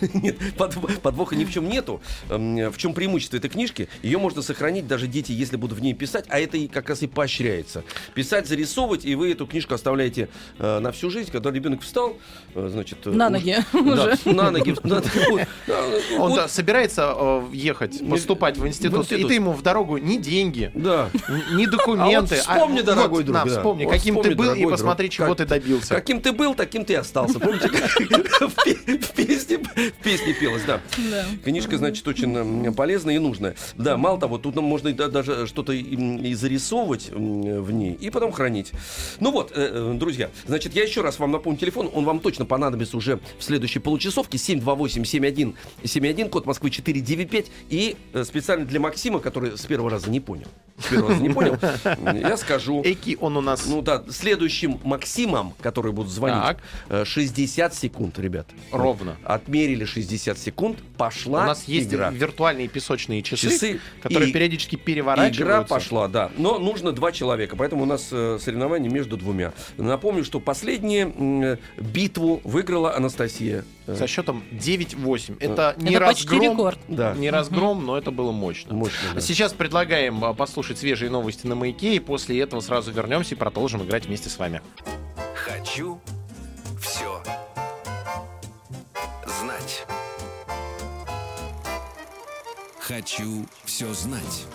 [SPEAKER 2] *laughs* Нет, подв- подвоха ни в чем нету. Эм, В чем преимущество этой книжки? Ее можно сохранить даже дети, если будут в ней писать, а это и как раз и поощряется. Писать, зарисовывать, и вы эту книжку оставляете э, на всю жизнь. Когда ребенок встал, э, значит... э,
[SPEAKER 4] На ноги *laughs* *laughs* уже.
[SPEAKER 2] на ноги.
[SPEAKER 3] Он собирается ехать, поступать в институт, и ты ему в дорогу ни деньги, ни документы.
[SPEAKER 2] А вспомни, дорогой
[SPEAKER 3] вот,
[SPEAKER 2] друг,
[SPEAKER 3] вспомни, каким ты был,
[SPEAKER 2] дорогой
[SPEAKER 3] и посмотри, чего ты добился.
[SPEAKER 2] Каким ты был, таким ты и остался. Помните, в песне в песне пелось, да.
[SPEAKER 4] Да.
[SPEAKER 2] Книжка, значит, очень полезная и нужная. Да, мало того, тут нам можно даже что-то и, зарисовывать в ней, и потом хранить. Ну вот, э, э, друзья, значит, я еще раз вам напомню телефон, он вам точно понадобится уже в следующей получасовке, 728-7171, код Москвы 495, и э, специально для Максима, который с первого раза не понял, не понял, *laughs* я скажу...
[SPEAKER 3] Эки он у нас...
[SPEAKER 2] Ну да, следующим Максимам, которые будут звонить,
[SPEAKER 3] Так.
[SPEAKER 2] э, 60 секунд, ребят.
[SPEAKER 3] Ровно.
[SPEAKER 2] Отмерили 60 секунд, пошла
[SPEAKER 3] у нас есть
[SPEAKER 2] игра.
[SPEAKER 3] виртуальные песочные часы,
[SPEAKER 2] Часы
[SPEAKER 3] которые
[SPEAKER 2] и-
[SPEAKER 3] периодически
[SPEAKER 2] Игра
[SPEAKER 3] переворачиваются.
[SPEAKER 2] пошла, да. Но нужно два человека, поэтому у нас э, соревнование между двумя. Напомню, что последнюю м, битву выиграла Анастасия.
[SPEAKER 3] Со счетом 9-8. Это не
[SPEAKER 4] Это почти
[SPEAKER 3] разгром,
[SPEAKER 4] рекорд.
[SPEAKER 2] Да.
[SPEAKER 3] не разгром, но это было мощно.
[SPEAKER 2] Мощно, да.
[SPEAKER 3] Сейчас предлагаем а, послушать свежие новости на маяке, и после этого сразу вернемся и продолжим играть вместе с вами.
[SPEAKER 1] Хочу все знать. Хочу все знать.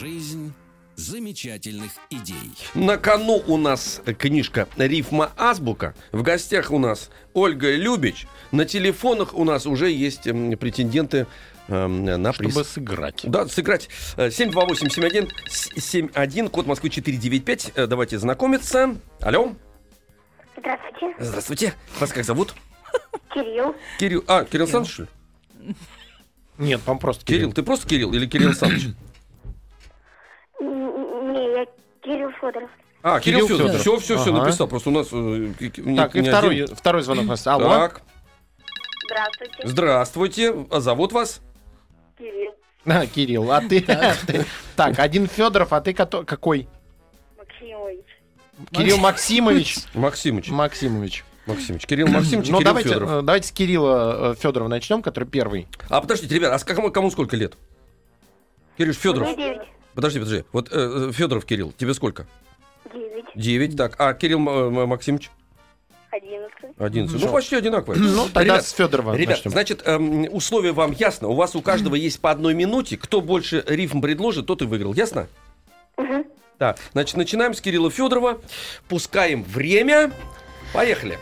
[SPEAKER 1] Жизнь замечательных идей.
[SPEAKER 2] На кону у нас книжка «Рифма Азбука». В гостях у нас Ольга Любич. На телефонах у нас уже есть претенденты эм, на приз.
[SPEAKER 3] Чтобы сыграть.
[SPEAKER 2] Да, сыграть. Э, 728-71-71, код Москвы 495. Э, Давайте знакомиться. Алло.
[SPEAKER 5] Здравствуйте,
[SPEAKER 2] Здравствуйте. Вас как зовут?
[SPEAKER 5] Кирилл.
[SPEAKER 2] Кирилл. А, Кирилл Александрович, что ли?
[SPEAKER 3] Нет, вам просто
[SPEAKER 2] Кирилл, ты просто Кирилл или Кирилл Александрович? *clears throat*
[SPEAKER 5] Кирилл Федоров.
[SPEAKER 2] А, Кирилл,
[SPEAKER 3] Кирилл
[SPEAKER 2] Федоров. Все,
[SPEAKER 3] Федоров.
[SPEAKER 2] все, все
[SPEAKER 3] Ага.
[SPEAKER 2] написал. Просто у нас... э, не-
[SPEAKER 3] Так, и
[SPEAKER 2] не
[SPEAKER 3] второй,
[SPEAKER 2] один.
[SPEAKER 3] второй звонок у нас. Алло.
[SPEAKER 2] Так,
[SPEAKER 5] Здравствуйте,
[SPEAKER 2] здравствуйте. А зовут вас?
[SPEAKER 5] Кирилл *laughs*
[SPEAKER 3] А, Кирилл, а *laughs* ты... Так, один Федоров, а ты какой?
[SPEAKER 5] Максимович.
[SPEAKER 3] Кирилл Максимович. *laughs*
[SPEAKER 2] Максимыч.
[SPEAKER 3] Максимович.
[SPEAKER 2] Максимыч. Кирилл Максимович и
[SPEAKER 3] Ну,
[SPEAKER 2] Кирилл
[SPEAKER 3] давайте,
[SPEAKER 2] Федоров.
[SPEAKER 3] э, давайте с Кирилла Федорова начнем, который первый.
[SPEAKER 2] А подождите, ребят, а кому, кому сколько лет? Кирилл Федоров.
[SPEAKER 5] Мне девять.
[SPEAKER 2] Подожди, подожди. Вот э, Федоров Кирилл, тебе сколько?
[SPEAKER 5] Девять.
[SPEAKER 2] Девять. Так, а Кирилл М- Максимович?
[SPEAKER 5] Одиннадцать.
[SPEAKER 2] Одиннадцать. Ну, почти одинаковые.
[SPEAKER 3] Ну, тогда
[SPEAKER 2] Ребят,
[SPEAKER 3] с Федорова
[SPEAKER 2] Ребят,
[SPEAKER 3] начнем.
[SPEAKER 2] значит, эм, условие вам ясно. У вас у каждого есть по одной минуте. Кто больше рифм предложит, тот и выиграл. Ясно? Да. Значит, начинаем с Кирилла Федорова. Пускаем время. Поехали.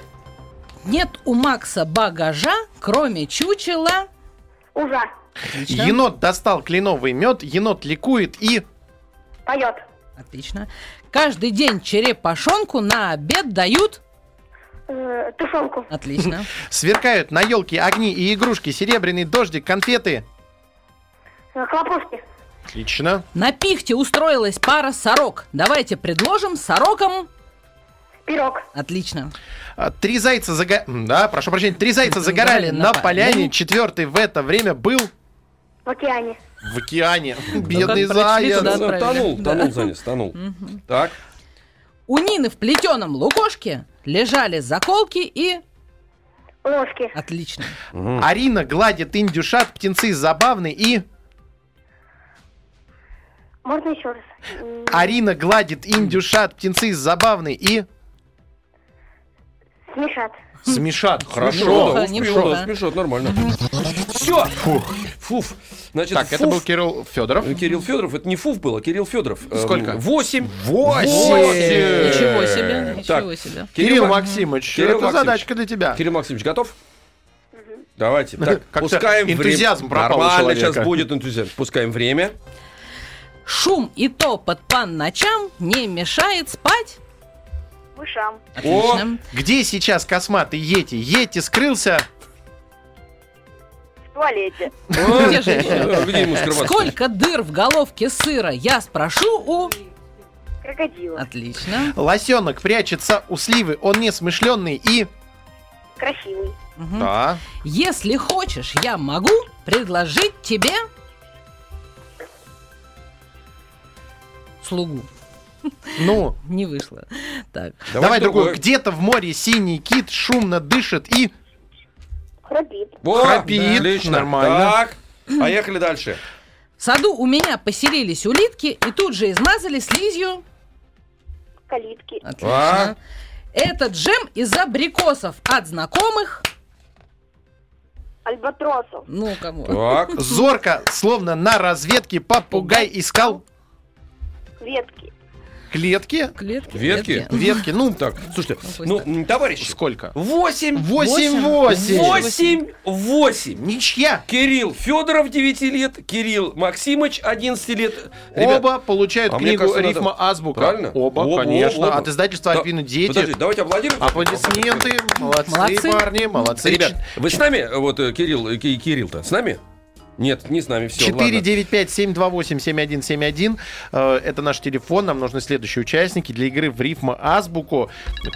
[SPEAKER 4] Нет у Макса багажа, кроме чучела.
[SPEAKER 5] Ужа.
[SPEAKER 4] Отлично.
[SPEAKER 3] Енот достал кленовый мед, енот ликует и...
[SPEAKER 5] Поет.
[SPEAKER 4] Отлично. Каждый день черепашонку на обед дают.
[SPEAKER 5] Э, тушенку.
[SPEAKER 4] Отлично. *laughs*
[SPEAKER 3] Сверкают на елке огни и игрушки, серебряный дождик, конфеты.
[SPEAKER 5] Э, хлопушки.
[SPEAKER 3] Отлично.
[SPEAKER 4] На пихте устроилась пара сорок. Давайте предложим сорокам.
[SPEAKER 5] Пирог.
[SPEAKER 4] Отлично.
[SPEAKER 3] А, Три зайца заго... Да, прошу прощения. Три зайца загорали на поляне. Четвертый в это время был
[SPEAKER 5] В океане.
[SPEAKER 3] в океане. *laughs* Бедный заяц.
[SPEAKER 2] Ну. Тонул, тонул, Занис, тонул. Так.
[SPEAKER 4] У Нины в плетеном лукошке лежали заколки и...
[SPEAKER 5] Ложки.
[SPEAKER 4] Отлично.
[SPEAKER 3] Арина гладит индюшат, птенцы забавные и...
[SPEAKER 5] Можно еще раз?
[SPEAKER 3] Арина гладит индюшат, птенцы забавные и...
[SPEAKER 5] Смешат.
[SPEAKER 3] Смешат. Хорошо.
[SPEAKER 4] Неплохо,
[SPEAKER 2] да, успел,
[SPEAKER 4] неплохо.
[SPEAKER 2] да, смешот, нормально. Все. Фуф. Значит,
[SPEAKER 3] Так, это
[SPEAKER 2] фуф.
[SPEAKER 3] был Кирилл Федоров.
[SPEAKER 2] Кирилл Федоров, это не Фуф было, Кирилл Федоров. Эм,
[SPEAKER 3] Сколько?
[SPEAKER 2] Восемь.
[SPEAKER 3] Восемь.
[SPEAKER 4] Ничего себе,
[SPEAKER 2] Так.
[SPEAKER 4] ничего себе.
[SPEAKER 3] Кирилл
[SPEAKER 2] Мак-
[SPEAKER 3] Максимович,
[SPEAKER 2] Кирилл
[SPEAKER 3] это
[SPEAKER 2] Максимович.
[SPEAKER 3] задачка для тебя.
[SPEAKER 2] Кирилл Максимович, готов? Давайте. Так, пускаем время.
[SPEAKER 3] энтузиазм у
[SPEAKER 2] Нормально,
[SPEAKER 3] человека.
[SPEAKER 2] сейчас будет энтузиазм. Пускаем время.
[SPEAKER 4] Шум и топот по ночам не мешает спать.
[SPEAKER 5] Мышам.
[SPEAKER 4] Отлично.
[SPEAKER 3] Где сейчас косматый Йети? Йети скрылся.
[SPEAKER 5] Туалете.
[SPEAKER 4] Где же еще?
[SPEAKER 2] Где ему скрываться?
[SPEAKER 4] Сколько дыр в головке сыра? Я спрошу у...
[SPEAKER 5] Крокодила.
[SPEAKER 4] Отлично.
[SPEAKER 3] Лосенок прячется у сливы, он несмышленный и...
[SPEAKER 5] Красивый.
[SPEAKER 3] Да.
[SPEAKER 4] Если хочешь, я могу предложить тебе... Слугу.
[SPEAKER 3] Ну, *laughs*
[SPEAKER 4] Не вышло. Так.
[SPEAKER 3] давай, другой. Где-то в море синий кит шумно дышит и...
[SPEAKER 5] Храпит.
[SPEAKER 2] Во,
[SPEAKER 3] Храпит.
[SPEAKER 2] Отлично.
[SPEAKER 3] Нормально.
[SPEAKER 2] Так, поехали дальше.
[SPEAKER 4] В саду у меня поселились улитки и тут же измазали слизью.
[SPEAKER 5] Калитки.
[SPEAKER 4] Отлично. Этот джем из абрикосов от знакомых.
[SPEAKER 5] Альбатросов.
[SPEAKER 4] Ну, кому?
[SPEAKER 2] Так.
[SPEAKER 3] Зорко, словно на разведке, попугай искал
[SPEAKER 5] Ветки.
[SPEAKER 3] Клетки.
[SPEAKER 4] Клетки.
[SPEAKER 2] Ветки?
[SPEAKER 3] Ветки, ну,
[SPEAKER 2] Так, слушайте,
[SPEAKER 4] Ну,
[SPEAKER 2] м, товарищи,
[SPEAKER 3] сколько?
[SPEAKER 2] восемь,
[SPEAKER 3] Восемь,
[SPEAKER 4] Восемь.
[SPEAKER 3] восемь.
[SPEAKER 2] восемь, восемь.
[SPEAKER 3] Ничья.
[SPEAKER 2] Кирилл Федоров 9 лет, Кирилл Максимыч 11 лет. Ребят,
[SPEAKER 3] Оба получают
[SPEAKER 2] а мне
[SPEAKER 3] книгу
[SPEAKER 2] кажется, надо-
[SPEAKER 3] «Рифма Азбука».
[SPEAKER 2] Правильно?
[SPEAKER 3] Оба,
[SPEAKER 2] Оба,
[SPEAKER 3] конечно.
[SPEAKER 2] оба.
[SPEAKER 3] От издательства
[SPEAKER 2] Да,
[SPEAKER 3] «Альпина Дети».
[SPEAKER 2] Подождите, давайте аплодируем.
[SPEAKER 3] Аплодисменты. Молодцы,
[SPEAKER 4] Молодцы.
[SPEAKER 3] парни, молодцы.
[SPEAKER 2] Ребят, вы с нами? Вот э, Кирилл, э, Ки- Кирилл-то с нами? Нет, не с нами, все,
[SPEAKER 3] 495-728-7171. Э, Это наш телефон. Нам нужны следующие участники для игры в рифма Азбуку.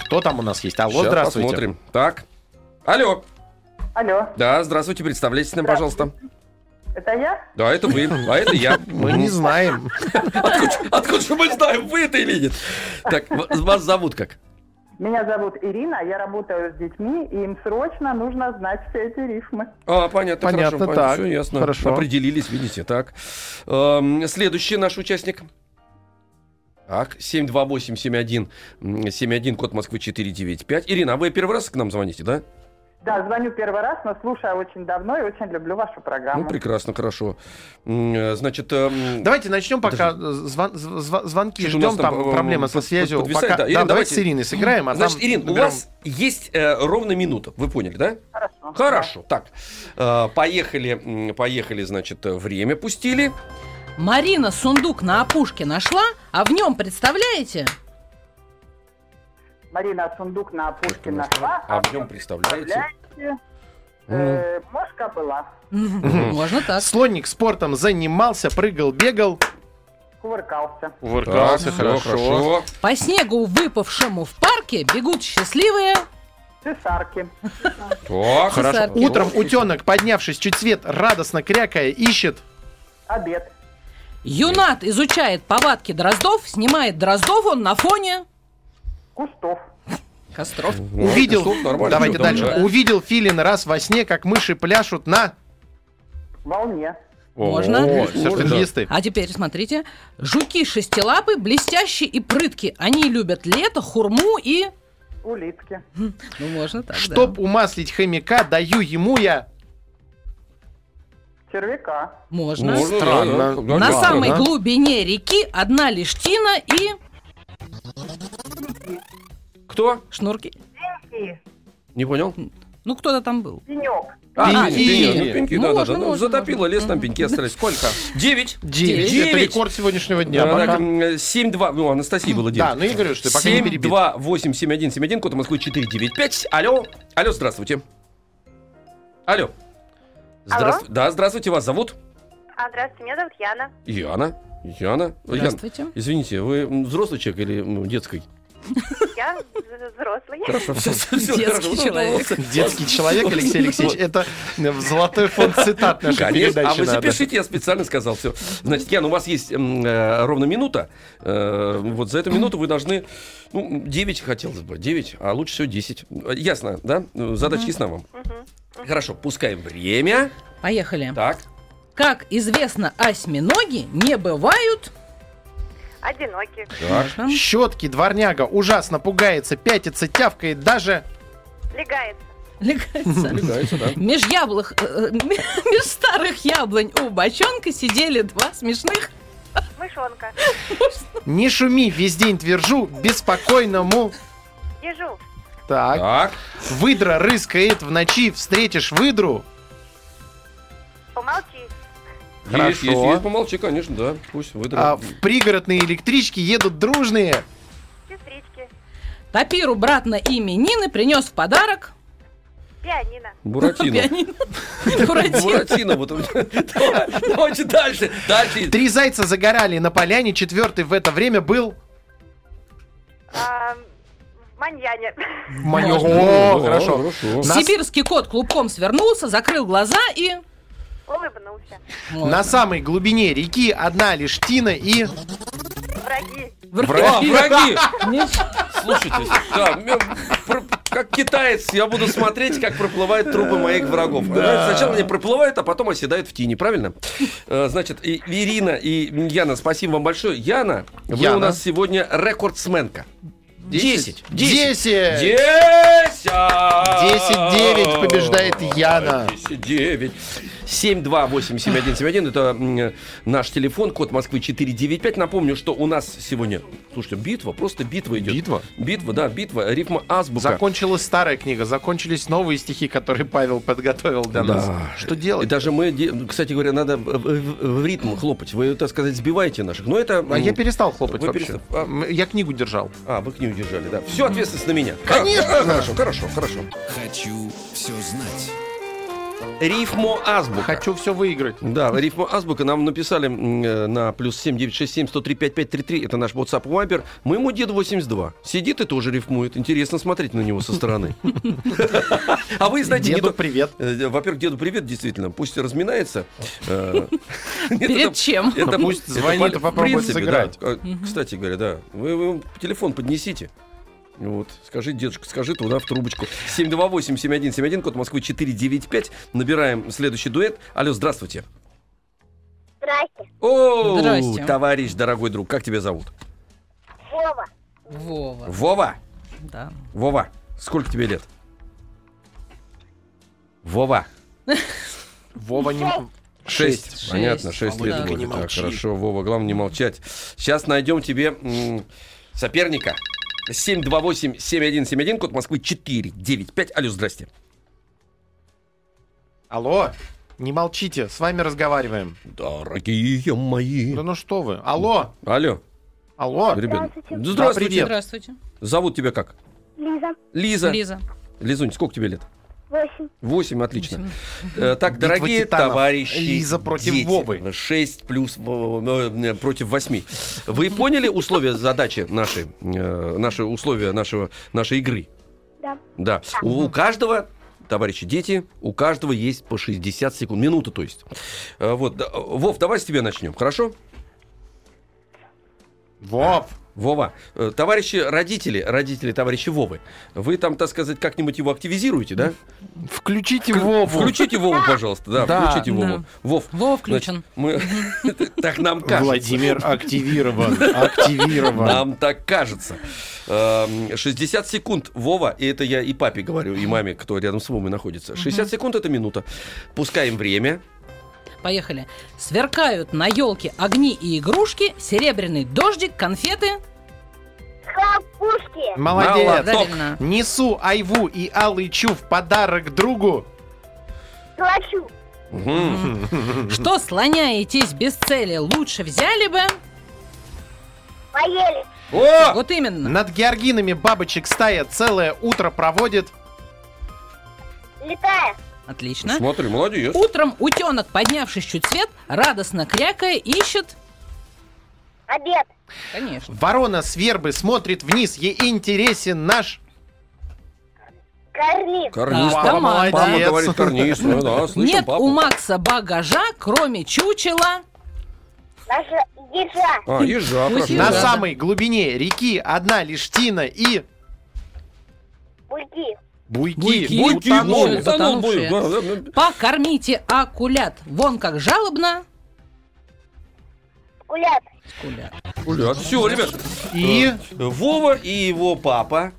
[SPEAKER 3] Кто там у нас есть? Алло,
[SPEAKER 2] Сейчас
[SPEAKER 3] здравствуйте.
[SPEAKER 2] посмотрим. Так. Алло.
[SPEAKER 6] Алло,
[SPEAKER 2] Да, здравствуйте, представляйтесь нам, пожалуйста.
[SPEAKER 6] это я?
[SPEAKER 2] Да, это вы, а это я. *laughs*
[SPEAKER 3] Мы не знаем. *laughs*
[SPEAKER 2] Откуда, откуда же мы знаем, вы это или нет? Так, вас зовут как?
[SPEAKER 6] Меня зовут Ирина, я работаю с детьми, и им срочно нужно знать все эти рифмы.
[SPEAKER 2] А, понятно,
[SPEAKER 3] Понятно,
[SPEAKER 2] хорошо,
[SPEAKER 3] так,
[SPEAKER 2] все ясно.
[SPEAKER 3] хорошо.
[SPEAKER 2] Определились, видите, так. Эм, следующий наш участник. Так, 728-71, м, 71, код Москвы 495. Ирина, а вы первый раз к нам звоните, да?
[SPEAKER 6] Да, звоню первый раз, но слушаю очень давно и очень люблю вашу программу.
[SPEAKER 2] Ну, прекрасно, хорошо. Значит, э, м,
[SPEAKER 3] Давайте начнем пока звон- зв- звонки ждем,
[SPEAKER 2] там,
[SPEAKER 3] там
[SPEAKER 2] э,
[SPEAKER 3] проблема со связью.
[SPEAKER 2] подвисает,
[SPEAKER 3] Пока-
[SPEAKER 2] да.
[SPEAKER 3] да,
[SPEAKER 2] Ирина,
[SPEAKER 3] давайте
[SPEAKER 2] давайте-
[SPEAKER 3] с Ириной сыграем, а
[SPEAKER 2] значит,
[SPEAKER 3] там
[SPEAKER 2] Ирин, у вас есть э, ровно минута, вы поняли, да?
[SPEAKER 6] Хорошо.
[SPEAKER 2] Хорошо, так, э, поехали, поехали, значит, время пустили.
[SPEAKER 4] Марина сундук на опушке нашла, а в нем, представляете?
[SPEAKER 6] Марина сундук на опушке
[SPEAKER 2] Нашла. А в нем, представляете?
[SPEAKER 6] э, мошка была,
[SPEAKER 4] Можно так.
[SPEAKER 3] Слонник спортом занимался, прыгал, бегал.
[SPEAKER 6] кувыркался.
[SPEAKER 3] Кувыркался,
[SPEAKER 2] Так, всё,
[SPEAKER 3] хорошо.
[SPEAKER 4] По снегу, выпавшему в парке, бегут счастливые.
[SPEAKER 6] Цесарки.
[SPEAKER 2] Так,
[SPEAKER 3] Хорошо. Утром утенок, поднявшись чуть свет, радостно крякая, ищет.
[SPEAKER 6] Обед.
[SPEAKER 4] Юнат изучает повадки дроздов, снимает дроздов он на фоне
[SPEAKER 6] Кустов.
[SPEAKER 4] костров.
[SPEAKER 2] Ну,
[SPEAKER 3] Увидел.
[SPEAKER 2] нормально,
[SPEAKER 3] Давайте
[SPEAKER 2] там,
[SPEAKER 3] дальше.
[SPEAKER 2] да.
[SPEAKER 3] Увидел филин раз во сне, как мыши пляшут на.
[SPEAKER 6] Волне.
[SPEAKER 4] Можно?
[SPEAKER 3] О, серфингисты.
[SPEAKER 4] А теперь смотрите. Жуки шестилапы, блестящие и прытки. Они любят лето, хурму и...
[SPEAKER 6] Улитки.
[SPEAKER 4] Ну, можно так, да.
[SPEAKER 3] Чтоб умаслить хомяка, даю ему я.
[SPEAKER 6] Червяка.
[SPEAKER 4] Можно.
[SPEAKER 2] Можно,
[SPEAKER 3] Странно.
[SPEAKER 2] да, да, да,
[SPEAKER 4] На
[SPEAKER 2] да.
[SPEAKER 4] самой
[SPEAKER 3] да.
[SPEAKER 4] глубине реки одна лишь тина и
[SPEAKER 2] Кто?
[SPEAKER 4] шнурки.
[SPEAKER 6] И
[SPEAKER 2] Не понял?
[SPEAKER 4] Ну, кто-то там был.
[SPEAKER 6] пенек.
[SPEAKER 2] А,
[SPEAKER 3] Пеньки.
[SPEAKER 2] пеньки, ну, пеньки, да, да,
[SPEAKER 4] Можно,
[SPEAKER 2] да. Ну,
[SPEAKER 4] можно,
[SPEAKER 2] затопило
[SPEAKER 4] можно.
[SPEAKER 2] лес, там пеньки остались. Сколько? Девять.
[SPEAKER 3] Девять.
[SPEAKER 2] Девять.
[SPEAKER 3] Это рекорд сегодняшнего дня.
[SPEAKER 2] Да,
[SPEAKER 3] пока.
[SPEAKER 2] так, м, 7-2. Ну, Анастасии было 9.
[SPEAKER 3] Да, ну я говорю, что пока перебит.
[SPEAKER 2] 7-2, 8, 7, 1, 7, 1, код Москвы 4, 9, 5. Алло. Алло, здравствуйте. Алло. Здравствуйте. Да, здравствуйте, вас зовут?
[SPEAKER 8] А, здравствуйте, меня зовут Яна.
[SPEAKER 2] Яна. Яна. Ян,
[SPEAKER 4] Здравствуйте.
[SPEAKER 2] извините, вы взрослый человек или м, детский?
[SPEAKER 8] Я взрослый.
[SPEAKER 2] Хорошо, все, все,
[SPEAKER 4] Детский человек.
[SPEAKER 3] Детский человек, Алексей Алексеевич, это в золотой фонд цитат нашей
[SPEAKER 2] Конечно, а вы запишите, я специально сказал все. Значит, Ян, у вас есть э, ровно минута. Э, вот за эту минуту вы должны, ну, 9 хотелось бы, 9, а лучше всего 10. Э, Ясно, да? Ну, Задача ясна вам. Хорошо, пускаем время.
[SPEAKER 4] Поехали.
[SPEAKER 2] Так.
[SPEAKER 4] Как известно, осьминоги не бывают...
[SPEAKER 8] Одинокий.
[SPEAKER 2] Так.
[SPEAKER 3] Щетки, дворняга ужасно пугается, пятится, тявкает, даже...
[SPEAKER 8] Легается.
[SPEAKER 4] Легается. *laughs*
[SPEAKER 2] Легается, да.
[SPEAKER 4] Меж яблок, э, *laughs* меж старых яблонь у бочонка сидели два смешных. *laughs*
[SPEAKER 8] Мышонка.
[SPEAKER 3] Не шуми, весь день твержу, беспокойному...
[SPEAKER 8] Ежу.
[SPEAKER 3] Так.
[SPEAKER 2] Так.
[SPEAKER 3] Выдра рыскает в ночи, встретишь выдру.
[SPEAKER 8] Помолчи.
[SPEAKER 2] Есть,
[SPEAKER 3] Хорошо.
[SPEAKER 2] есть, есть, помолчи, конечно, да. Пусть выдра.
[SPEAKER 3] А в пригородные электрички едут дружные.
[SPEAKER 8] Сестрички.
[SPEAKER 4] Тапиру брат на именины принес в подарок.
[SPEAKER 8] Пианино.
[SPEAKER 2] Буратино.
[SPEAKER 4] Пианино. *laughs* Буратино.
[SPEAKER 2] Буратино. вот Давайте дальше. Дальше.
[SPEAKER 3] Три зайца загорали на поляне, четвертый в это время был...
[SPEAKER 8] А, в Маньяне.
[SPEAKER 2] Да,
[SPEAKER 3] хорошо.
[SPEAKER 4] Сибирский кот клубком свернулся, закрыл глаза и...
[SPEAKER 8] Улыбнулся.
[SPEAKER 3] На самой глубине реки одна лишь тина и...
[SPEAKER 8] Враги.
[SPEAKER 2] А, враги. Слушайте, да, как китаец, я буду смотреть, как проплывают трупы моих врагов. Знаете, Сначала они проплывают, а потом оседают в тени, правильно? Э, Значит, и- Ирина и Яна, спасибо вам большое. Яна, вы
[SPEAKER 3] Яна.
[SPEAKER 2] у нас сегодня рекордсменка. Десять.
[SPEAKER 3] Десять.
[SPEAKER 2] Десять.
[SPEAKER 3] 10-9 побеждает Яна.
[SPEAKER 2] 10-9. 728-7171, это наш телефон, код Москвы 495. Напомню, что у нас сегодня, слушайте, битва, просто битва идет.
[SPEAKER 3] Битва?
[SPEAKER 2] Битва, да, битва, рифма азбука.
[SPEAKER 3] Закончилась старая книга, закончились новые стихи, которые Павел подготовил для
[SPEAKER 2] Да.
[SPEAKER 3] нас. Что
[SPEAKER 2] И
[SPEAKER 3] делать?
[SPEAKER 2] даже мы, кстати говоря, надо в, ритм хлопать. Вы, так сказать, сбиваете наших. Но это...
[SPEAKER 3] А я перестал хлопать
[SPEAKER 2] Вы
[SPEAKER 3] вообще.
[SPEAKER 2] перестал- а.
[SPEAKER 3] Я книгу держал.
[SPEAKER 2] А, вы книгу держали, да. Все ответственность на меня.
[SPEAKER 3] Конечно.
[SPEAKER 2] А, Хорошо, хорошо, хорошо.
[SPEAKER 1] Хочу все знать.
[SPEAKER 2] Рифмо азбука.
[SPEAKER 3] Хочу все выиграть.
[SPEAKER 2] Да, рифма азбука нам написали э, на плюс 7967 103 5533. Это наш WhatsApp Viber. Моему деду 82. Сидит и тоже рифмует. Интересно смотреть на него со стороны. А вы знаете,
[SPEAKER 3] Деду привет.
[SPEAKER 2] Э, Во-первых, деду привет, действительно. Пусть разминается. Э, *laughs*
[SPEAKER 4] Перед чем?
[SPEAKER 2] это
[SPEAKER 3] пусть звонит попробует сыграть.
[SPEAKER 2] Кстати говоря, да. Вы телефон поднесите. Вот, скажи, дедушка, скажи туда в трубочку. 728-7171, код Москвы 495. Набираем следующий дуэт. Алло, здравствуйте.
[SPEAKER 8] Здрасте.
[SPEAKER 2] О,
[SPEAKER 4] Здрасте.
[SPEAKER 2] товарищ, дорогой друг, как тебя зовут?
[SPEAKER 8] Вова.
[SPEAKER 4] Вова.
[SPEAKER 2] Вова.
[SPEAKER 4] Да.
[SPEAKER 2] Вова, сколько тебе лет? Вова. *laughs*
[SPEAKER 3] Вова не...
[SPEAKER 2] Шесть.
[SPEAKER 4] Шесть.
[SPEAKER 2] Понятно, шесть лет
[SPEAKER 4] Володька,
[SPEAKER 2] будет.
[SPEAKER 3] не
[SPEAKER 2] Так,
[SPEAKER 3] молчи.
[SPEAKER 2] хорошо, Вова, главное не молчать. Сейчас найдем тебе м, соперника. 728-7171, код Москвы 495. Алло, здрасте.
[SPEAKER 3] Алло, не молчите, с вами разговариваем.
[SPEAKER 2] Дорогие мои.
[SPEAKER 3] Да ну что вы? Алло,
[SPEAKER 2] Алло,
[SPEAKER 3] алло.
[SPEAKER 2] ребят.
[SPEAKER 8] Здравствуйте.
[SPEAKER 2] Ну, Здравствуйте.
[SPEAKER 3] привет.
[SPEAKER 4] Здравствуйте.
[SPEAKER 2] Зовут тебя как?
[SPEAKER 8] Лиза.
[SPEAKER 2] Лиза.
[SPEAKER 4] Лиза.
[SPEAKER 2] Лизунь, сколько тебе лет?
[SPEAKER 8] Восемь.
[SPEAKER 2] Восемь, отлично. Э, Так,
[SPEAKER 3] Битва
[SPEAKER 2] дорогие
[SPEAKER 3] титанов.
[SPEAKER 2] товарищи.
[SPEAKER 3] Лиза против
[SPEAKER 2] дети.
[SPEAKER 3] Вовы.
[SPEAKER 2] Шесть плюс э, э, против восьми. Вы поняли условия задачи нашей, наши условия нашего, нашей игры?
[SPEAKER 8] Да.
[SPEAKER 2] Да. У, у каждого, товарищи дети, у каждого есть по 60 секунд. Минута, то есть. Вот. Вов, давай с тебя начнем, хорошо?
[SPEAKER 3] Вов,
[SPEAKER 2] Вова, э, товарищи родители, родители товарища Вовы, вы там, так сказать, как-нибудь его активизируете, да?
[SPEAKER 3] включите Вову.
[SPEAKER 2] Включите Вову, пожалуйста, да,
[SPEAKER 3] Да.
[SPEAKER 2] включите Вову.
[SPEAKER 4] Да.
[SPEAKER 2] Вов,
[SPEAKER 4] Вова включен.
[SPEAKER 2] значит, мы... *laughs* Так нам кажется.
[SPEAKER 3] Владимир активирован. Активирован.
[SPEAKER 2] Нам так кажется. Эм, 60 секунд, Вова, и это я и папе говорю, и маме, кто рядом с Вовой находится. 60 секунд это минута. Пускаем время.
[SPEAKER 4] Поехали. Сверкают на елке огни и игрушки, серебряный дождик, конфеты.
[SPEAKER 8] Хлопушки.
[SPEAKER 3] Молодец.
[SPEAKER 4] Правильно.
[SPEAKER 3] Несу Айву и Алычу в подарок другу.
[SPEAKER 8] Плачу.
[SPEAKER 4] Что слоняетесь без цели, лучше взяли бы.
[SPEAKER 8] Поели.
[SPEAKER 2] О!
[SPEAKER 4] Вот именно.
[SPEAKER 3] Над георгинами бабочек стая целое утро проводит.
[SPEAKER 8] Летая.
[SPEAKER 4] Отлично.
[SPEAKER 2] Смотри, молодец.
[SPEAKER 4] Утром утенок, поднявшись чуть свет, радостно крякая, ищет.
[SPEAKER 8] Обед.
[SPEAKER 4] Конечно.
[SPEAKER 3] Ворона с вербы смотрит вниз, ей интересен наш...
[SPEAKER 8] Карлик.
[SPEAKER 2] Карниз.
[SPEAKER 4] Да,
[SPEAKER 2] Папа,
[SPEAKER 3] молодец.
[SPEAKER 2] папа говорит карниз. Ну да, слышим
[SPEAKER 4] Нет
[SPEAKER 2] папу.
[SPEAKER 4] у Макса багажа, кроме чучела.
[SPEAKER 8] Наша ежа.
[SPEAKER 2] А, ежа, хорошо.
[SPEAKER 3] На самой глубине реки одна лишь тина и...
[SPEAKER 8] Бульки.
[SPEAKER 3] Буйки.
[SPEAKER 4] Буйки.
[SPEAKER 2] Буйки,
[SPEAKER 3] Утонул.
[SPEAKER 2] ну, утонул
[SPEAKER 4] Затонувшие.
[SPEAKER 2] будет, да, да, да.
[SPEAKER 4] Покормите акулят. Вон как жалобно.
[SPEAKER 8] Скулят.
[SPEAKER 4] Скулят.
[SPEAKER 2] Все, ребят.
[SPEAKER 3] И...
[SPEAKER 2] Э, Вова и его папа.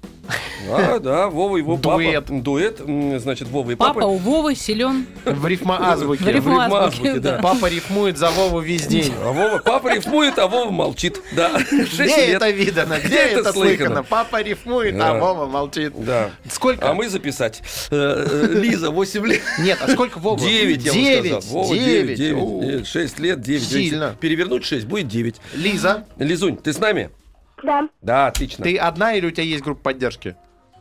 [SPEAKER 2] Да, да, Вова и его
[SPEAKER 3] Дуэт.
[SPEAKER 2] папа. Дуэт. Значит, Вова и папа.
[SPEAKER 4] Папа у Вовы силен.
[SPEAKER 3] В рифмоазбуке.
[SPEAKER 4] В рифмоазбуке,
[SPEAKER 2] азбуке, да.
[SPEAKER 3] Папа рифмует за Вову весь день.
[SPEAKER 2] А Вова, папа рифмует, а Вова молчит. Да,
[SPEAKER 3] Где *laughs*
[SPEAKER 2] лет.
[SPEAKER 3] это видано? Где,
[SPEAKER 2] Где это слыхано?
[SPEAKER 3] слыхано? Папа рифмует,
[SPEAKER 2] Да.
[SPEAKER 3] а Вова молчит.
[SPEAKER 2] Да.
[SPEAKER 3] Сколько?
[SPEAKER 2] А мы записать. Э, э, Лиза, 8 лет.
[SPEAKER 3] Нет, а сколько Вова?
[SPEAKER 2] 9, я
[SPEAKER 3] Девять.
[SPEAKER 2] бы сказал. Вова,
[SPEAKER 3] Девять.
[SPEAKER 2] 9,
[SPEAKER 3] У.
[SPEAKER 2] 9, 6 лет, 9.
[SPEAKER 3] Сильно.
[SPEAKER 2] Перевернуть 6, будет 9.
[SPEAKER 3] Лиза,
[SPEAKER 2] Лизунь, ты с нами?
[SPEAKER 8] Да.
[SPEAKER 2] Да, отлично.
[SPEAKER 3] ты одна или у тебя есть группа поддержки?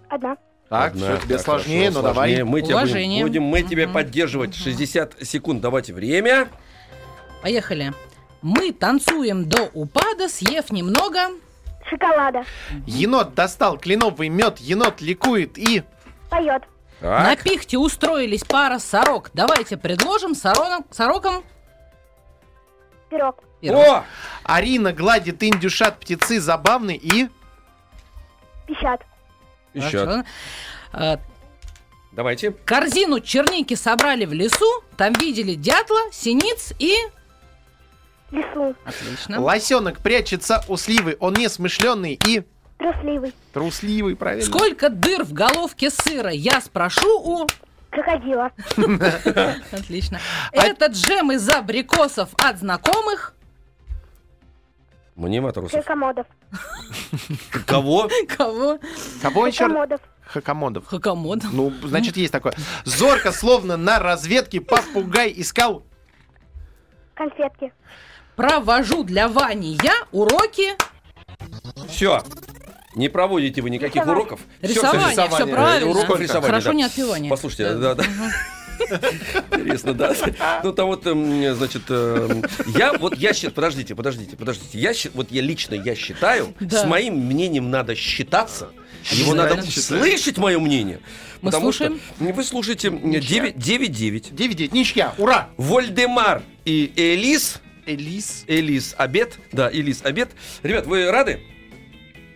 [SPEAKER 8] Одна.
[SPEAKER 3] Так,
[SPEAKER 2] Одна,
[SPEAKER 3] все, тебе
[SPEAKER 2] так,
[SPEAKER 3] сложнее,
[SPEAKER 2] хорошо,
[SPEAKER 3] но
[SPEAKER 2] сложнее.
[SPEAKER 3] давай.
[SPEAKER 2] Мы тебя будем,
[SPEAKER 4] Уважение.
[SPEAKER 2] будем мы тебя поддерживать. 60 секунд, давайте время.
[SPEAKER 4] Поехали. Мы танцуем до упада, съев немного.
[SPEAKER 8] Шоколада.
[SPEAKER 3] Енот достал кленовый мед, енот ликует и...
[SPEAKER 8] Поет.
[SPEAKER 4] На
[SPEAKER 2] Так.
[SPEAKER 4] пихте устроились пара сорок. Давайте предложим сорокам, сорокам
[SPEAKER 8] Пирог.
[SPEAKER 4] Пирог.
[SPEAKER 2] О!
[SPEAKER 3] Арина гладит индюшат птицы забавный и...
[SPEAKER 8] Пищат.
[SPEAKER 2] Еще.
[SPEAKER 4] Хорошо. А,
[SPEAKER 2] Давайте.
[SPEAKER 4] Корзину черники собрали в лесу. Там видели дятла, синиц и...
[SPEAKER 8] Лису.
[SPEAKER 4] Отлично.
[SPEAKER 3] Лосенок прячется у сливы, он не смышленый и...
[SPEAKER 8] Трусливый.
[SPEAKER 3] Трусливый, правильно?
[SPEAKER 4] Сколько дыр в головке сыра? Я спрошу у...
[SPEAKER 8] Крокодила. *laughs*
[SPEAKER 4] Отлично.
[SPEAKER 3] А-
[SPEAKER 4] Этот джем из абрикосов от знакомых.
[SPEAKER 2] Мне матросов.
[SPEAKER 8] Крокомодов. *laughs*
[SPEAKER 2] Кого?
[SPEAKER 4] Кого?
[SPEAKER 3] Кого еще? Хакамодов.
[SPEAKER 4] Хакамода.
[SPEAKER 3] Ну, значит, есть такое. Зорко, словно на разведке, попугай искал...
[SPEAKER 8] Конфетки.
[SPEAKER 4] Провожу для Вани я уроки
[SPEAKER 2] Все. Не проводите вы никаких
[SPEAKER 8] Рисовать.
[SPEAKER 2] уроков. Всё,
[SPEAKER 4] рисования. Все
[SPEAKER 3] рисование.
[SPEAKER 4] правильно.
[SPEAKER 2] Уроков рисования,
[SPEAKER 4] Хорошо
[SPEAKER 2] да.
[SPEAKER 4] не отпевание.
[SPEAKER 2] Послушайте, да, да. Интересно, да. Ну, там вот, эм, значит, эм, я вот, я считаю, подождите, подождите, подождите. Я, вот я лично, я считаю, с моим мнением надо считаться. Его надо слышать, мое мнение.
[SPEAKER 4] Мы
[SPEAKER 2] потому
[SPEAKER 4] слушаем.
[SPEAKER 2] что вы слушаете 9-9.
[SPEAKER 3] 9-9. Ничья. Ура!
[SPEAKER 2] Вольдемар и Элис.
[SPEAKER 3] Элис.
[SPEAKER 2] Элис Обед. Да, Элис Обед. Ребят, вы рады?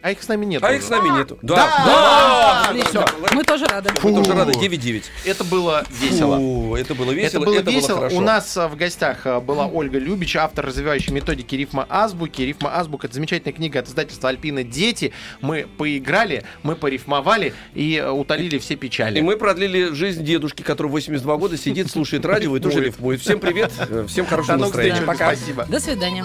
[SPEAKER 3] А их с нами нет.
[SPEAKER 2] А их с нами нету.
[SPEAKER 3] Да!
[SPEAKER 2] Да!
[SPEAKER 4] Отлично. Мы тоже рады.
[SPEAKER 2] Мы тоже рады.
[SPEAKER 3] Фу.
[SPEAKER 2] 9-9.
[SPEAKER 3] Это было весело.
[SPEAKER 2] Фу, это было весело,
[SPEAKER 3] это было весело.
[SPEAKER 2] хорошо.
[SPEAKER 3] У нас а, в гостях а, была Ольга Любич, автор развивающей методики рифма азбуки. Рифма азбука это замечательная книга от издательства Альпина Дети. Мы поиграли, мы порифмовали и а, утолили все печали.
[SPEAKER 2] И мы продлили жизнь дедушки, который 82 года сидит, слушает радио и тоже
[SPEAKER 3] Рифмует.
[SPEAKER 2] рифмует. Всем привет, э, всем
[SPEAKER 3] До
[SPEAKER 2] хорошего
[SPEAKER 3] новых встреч,
[SPEAKER 2] настроения. Пока.
[SPEAKER 3] спасибо.
[SPEAKER 4] До свидания.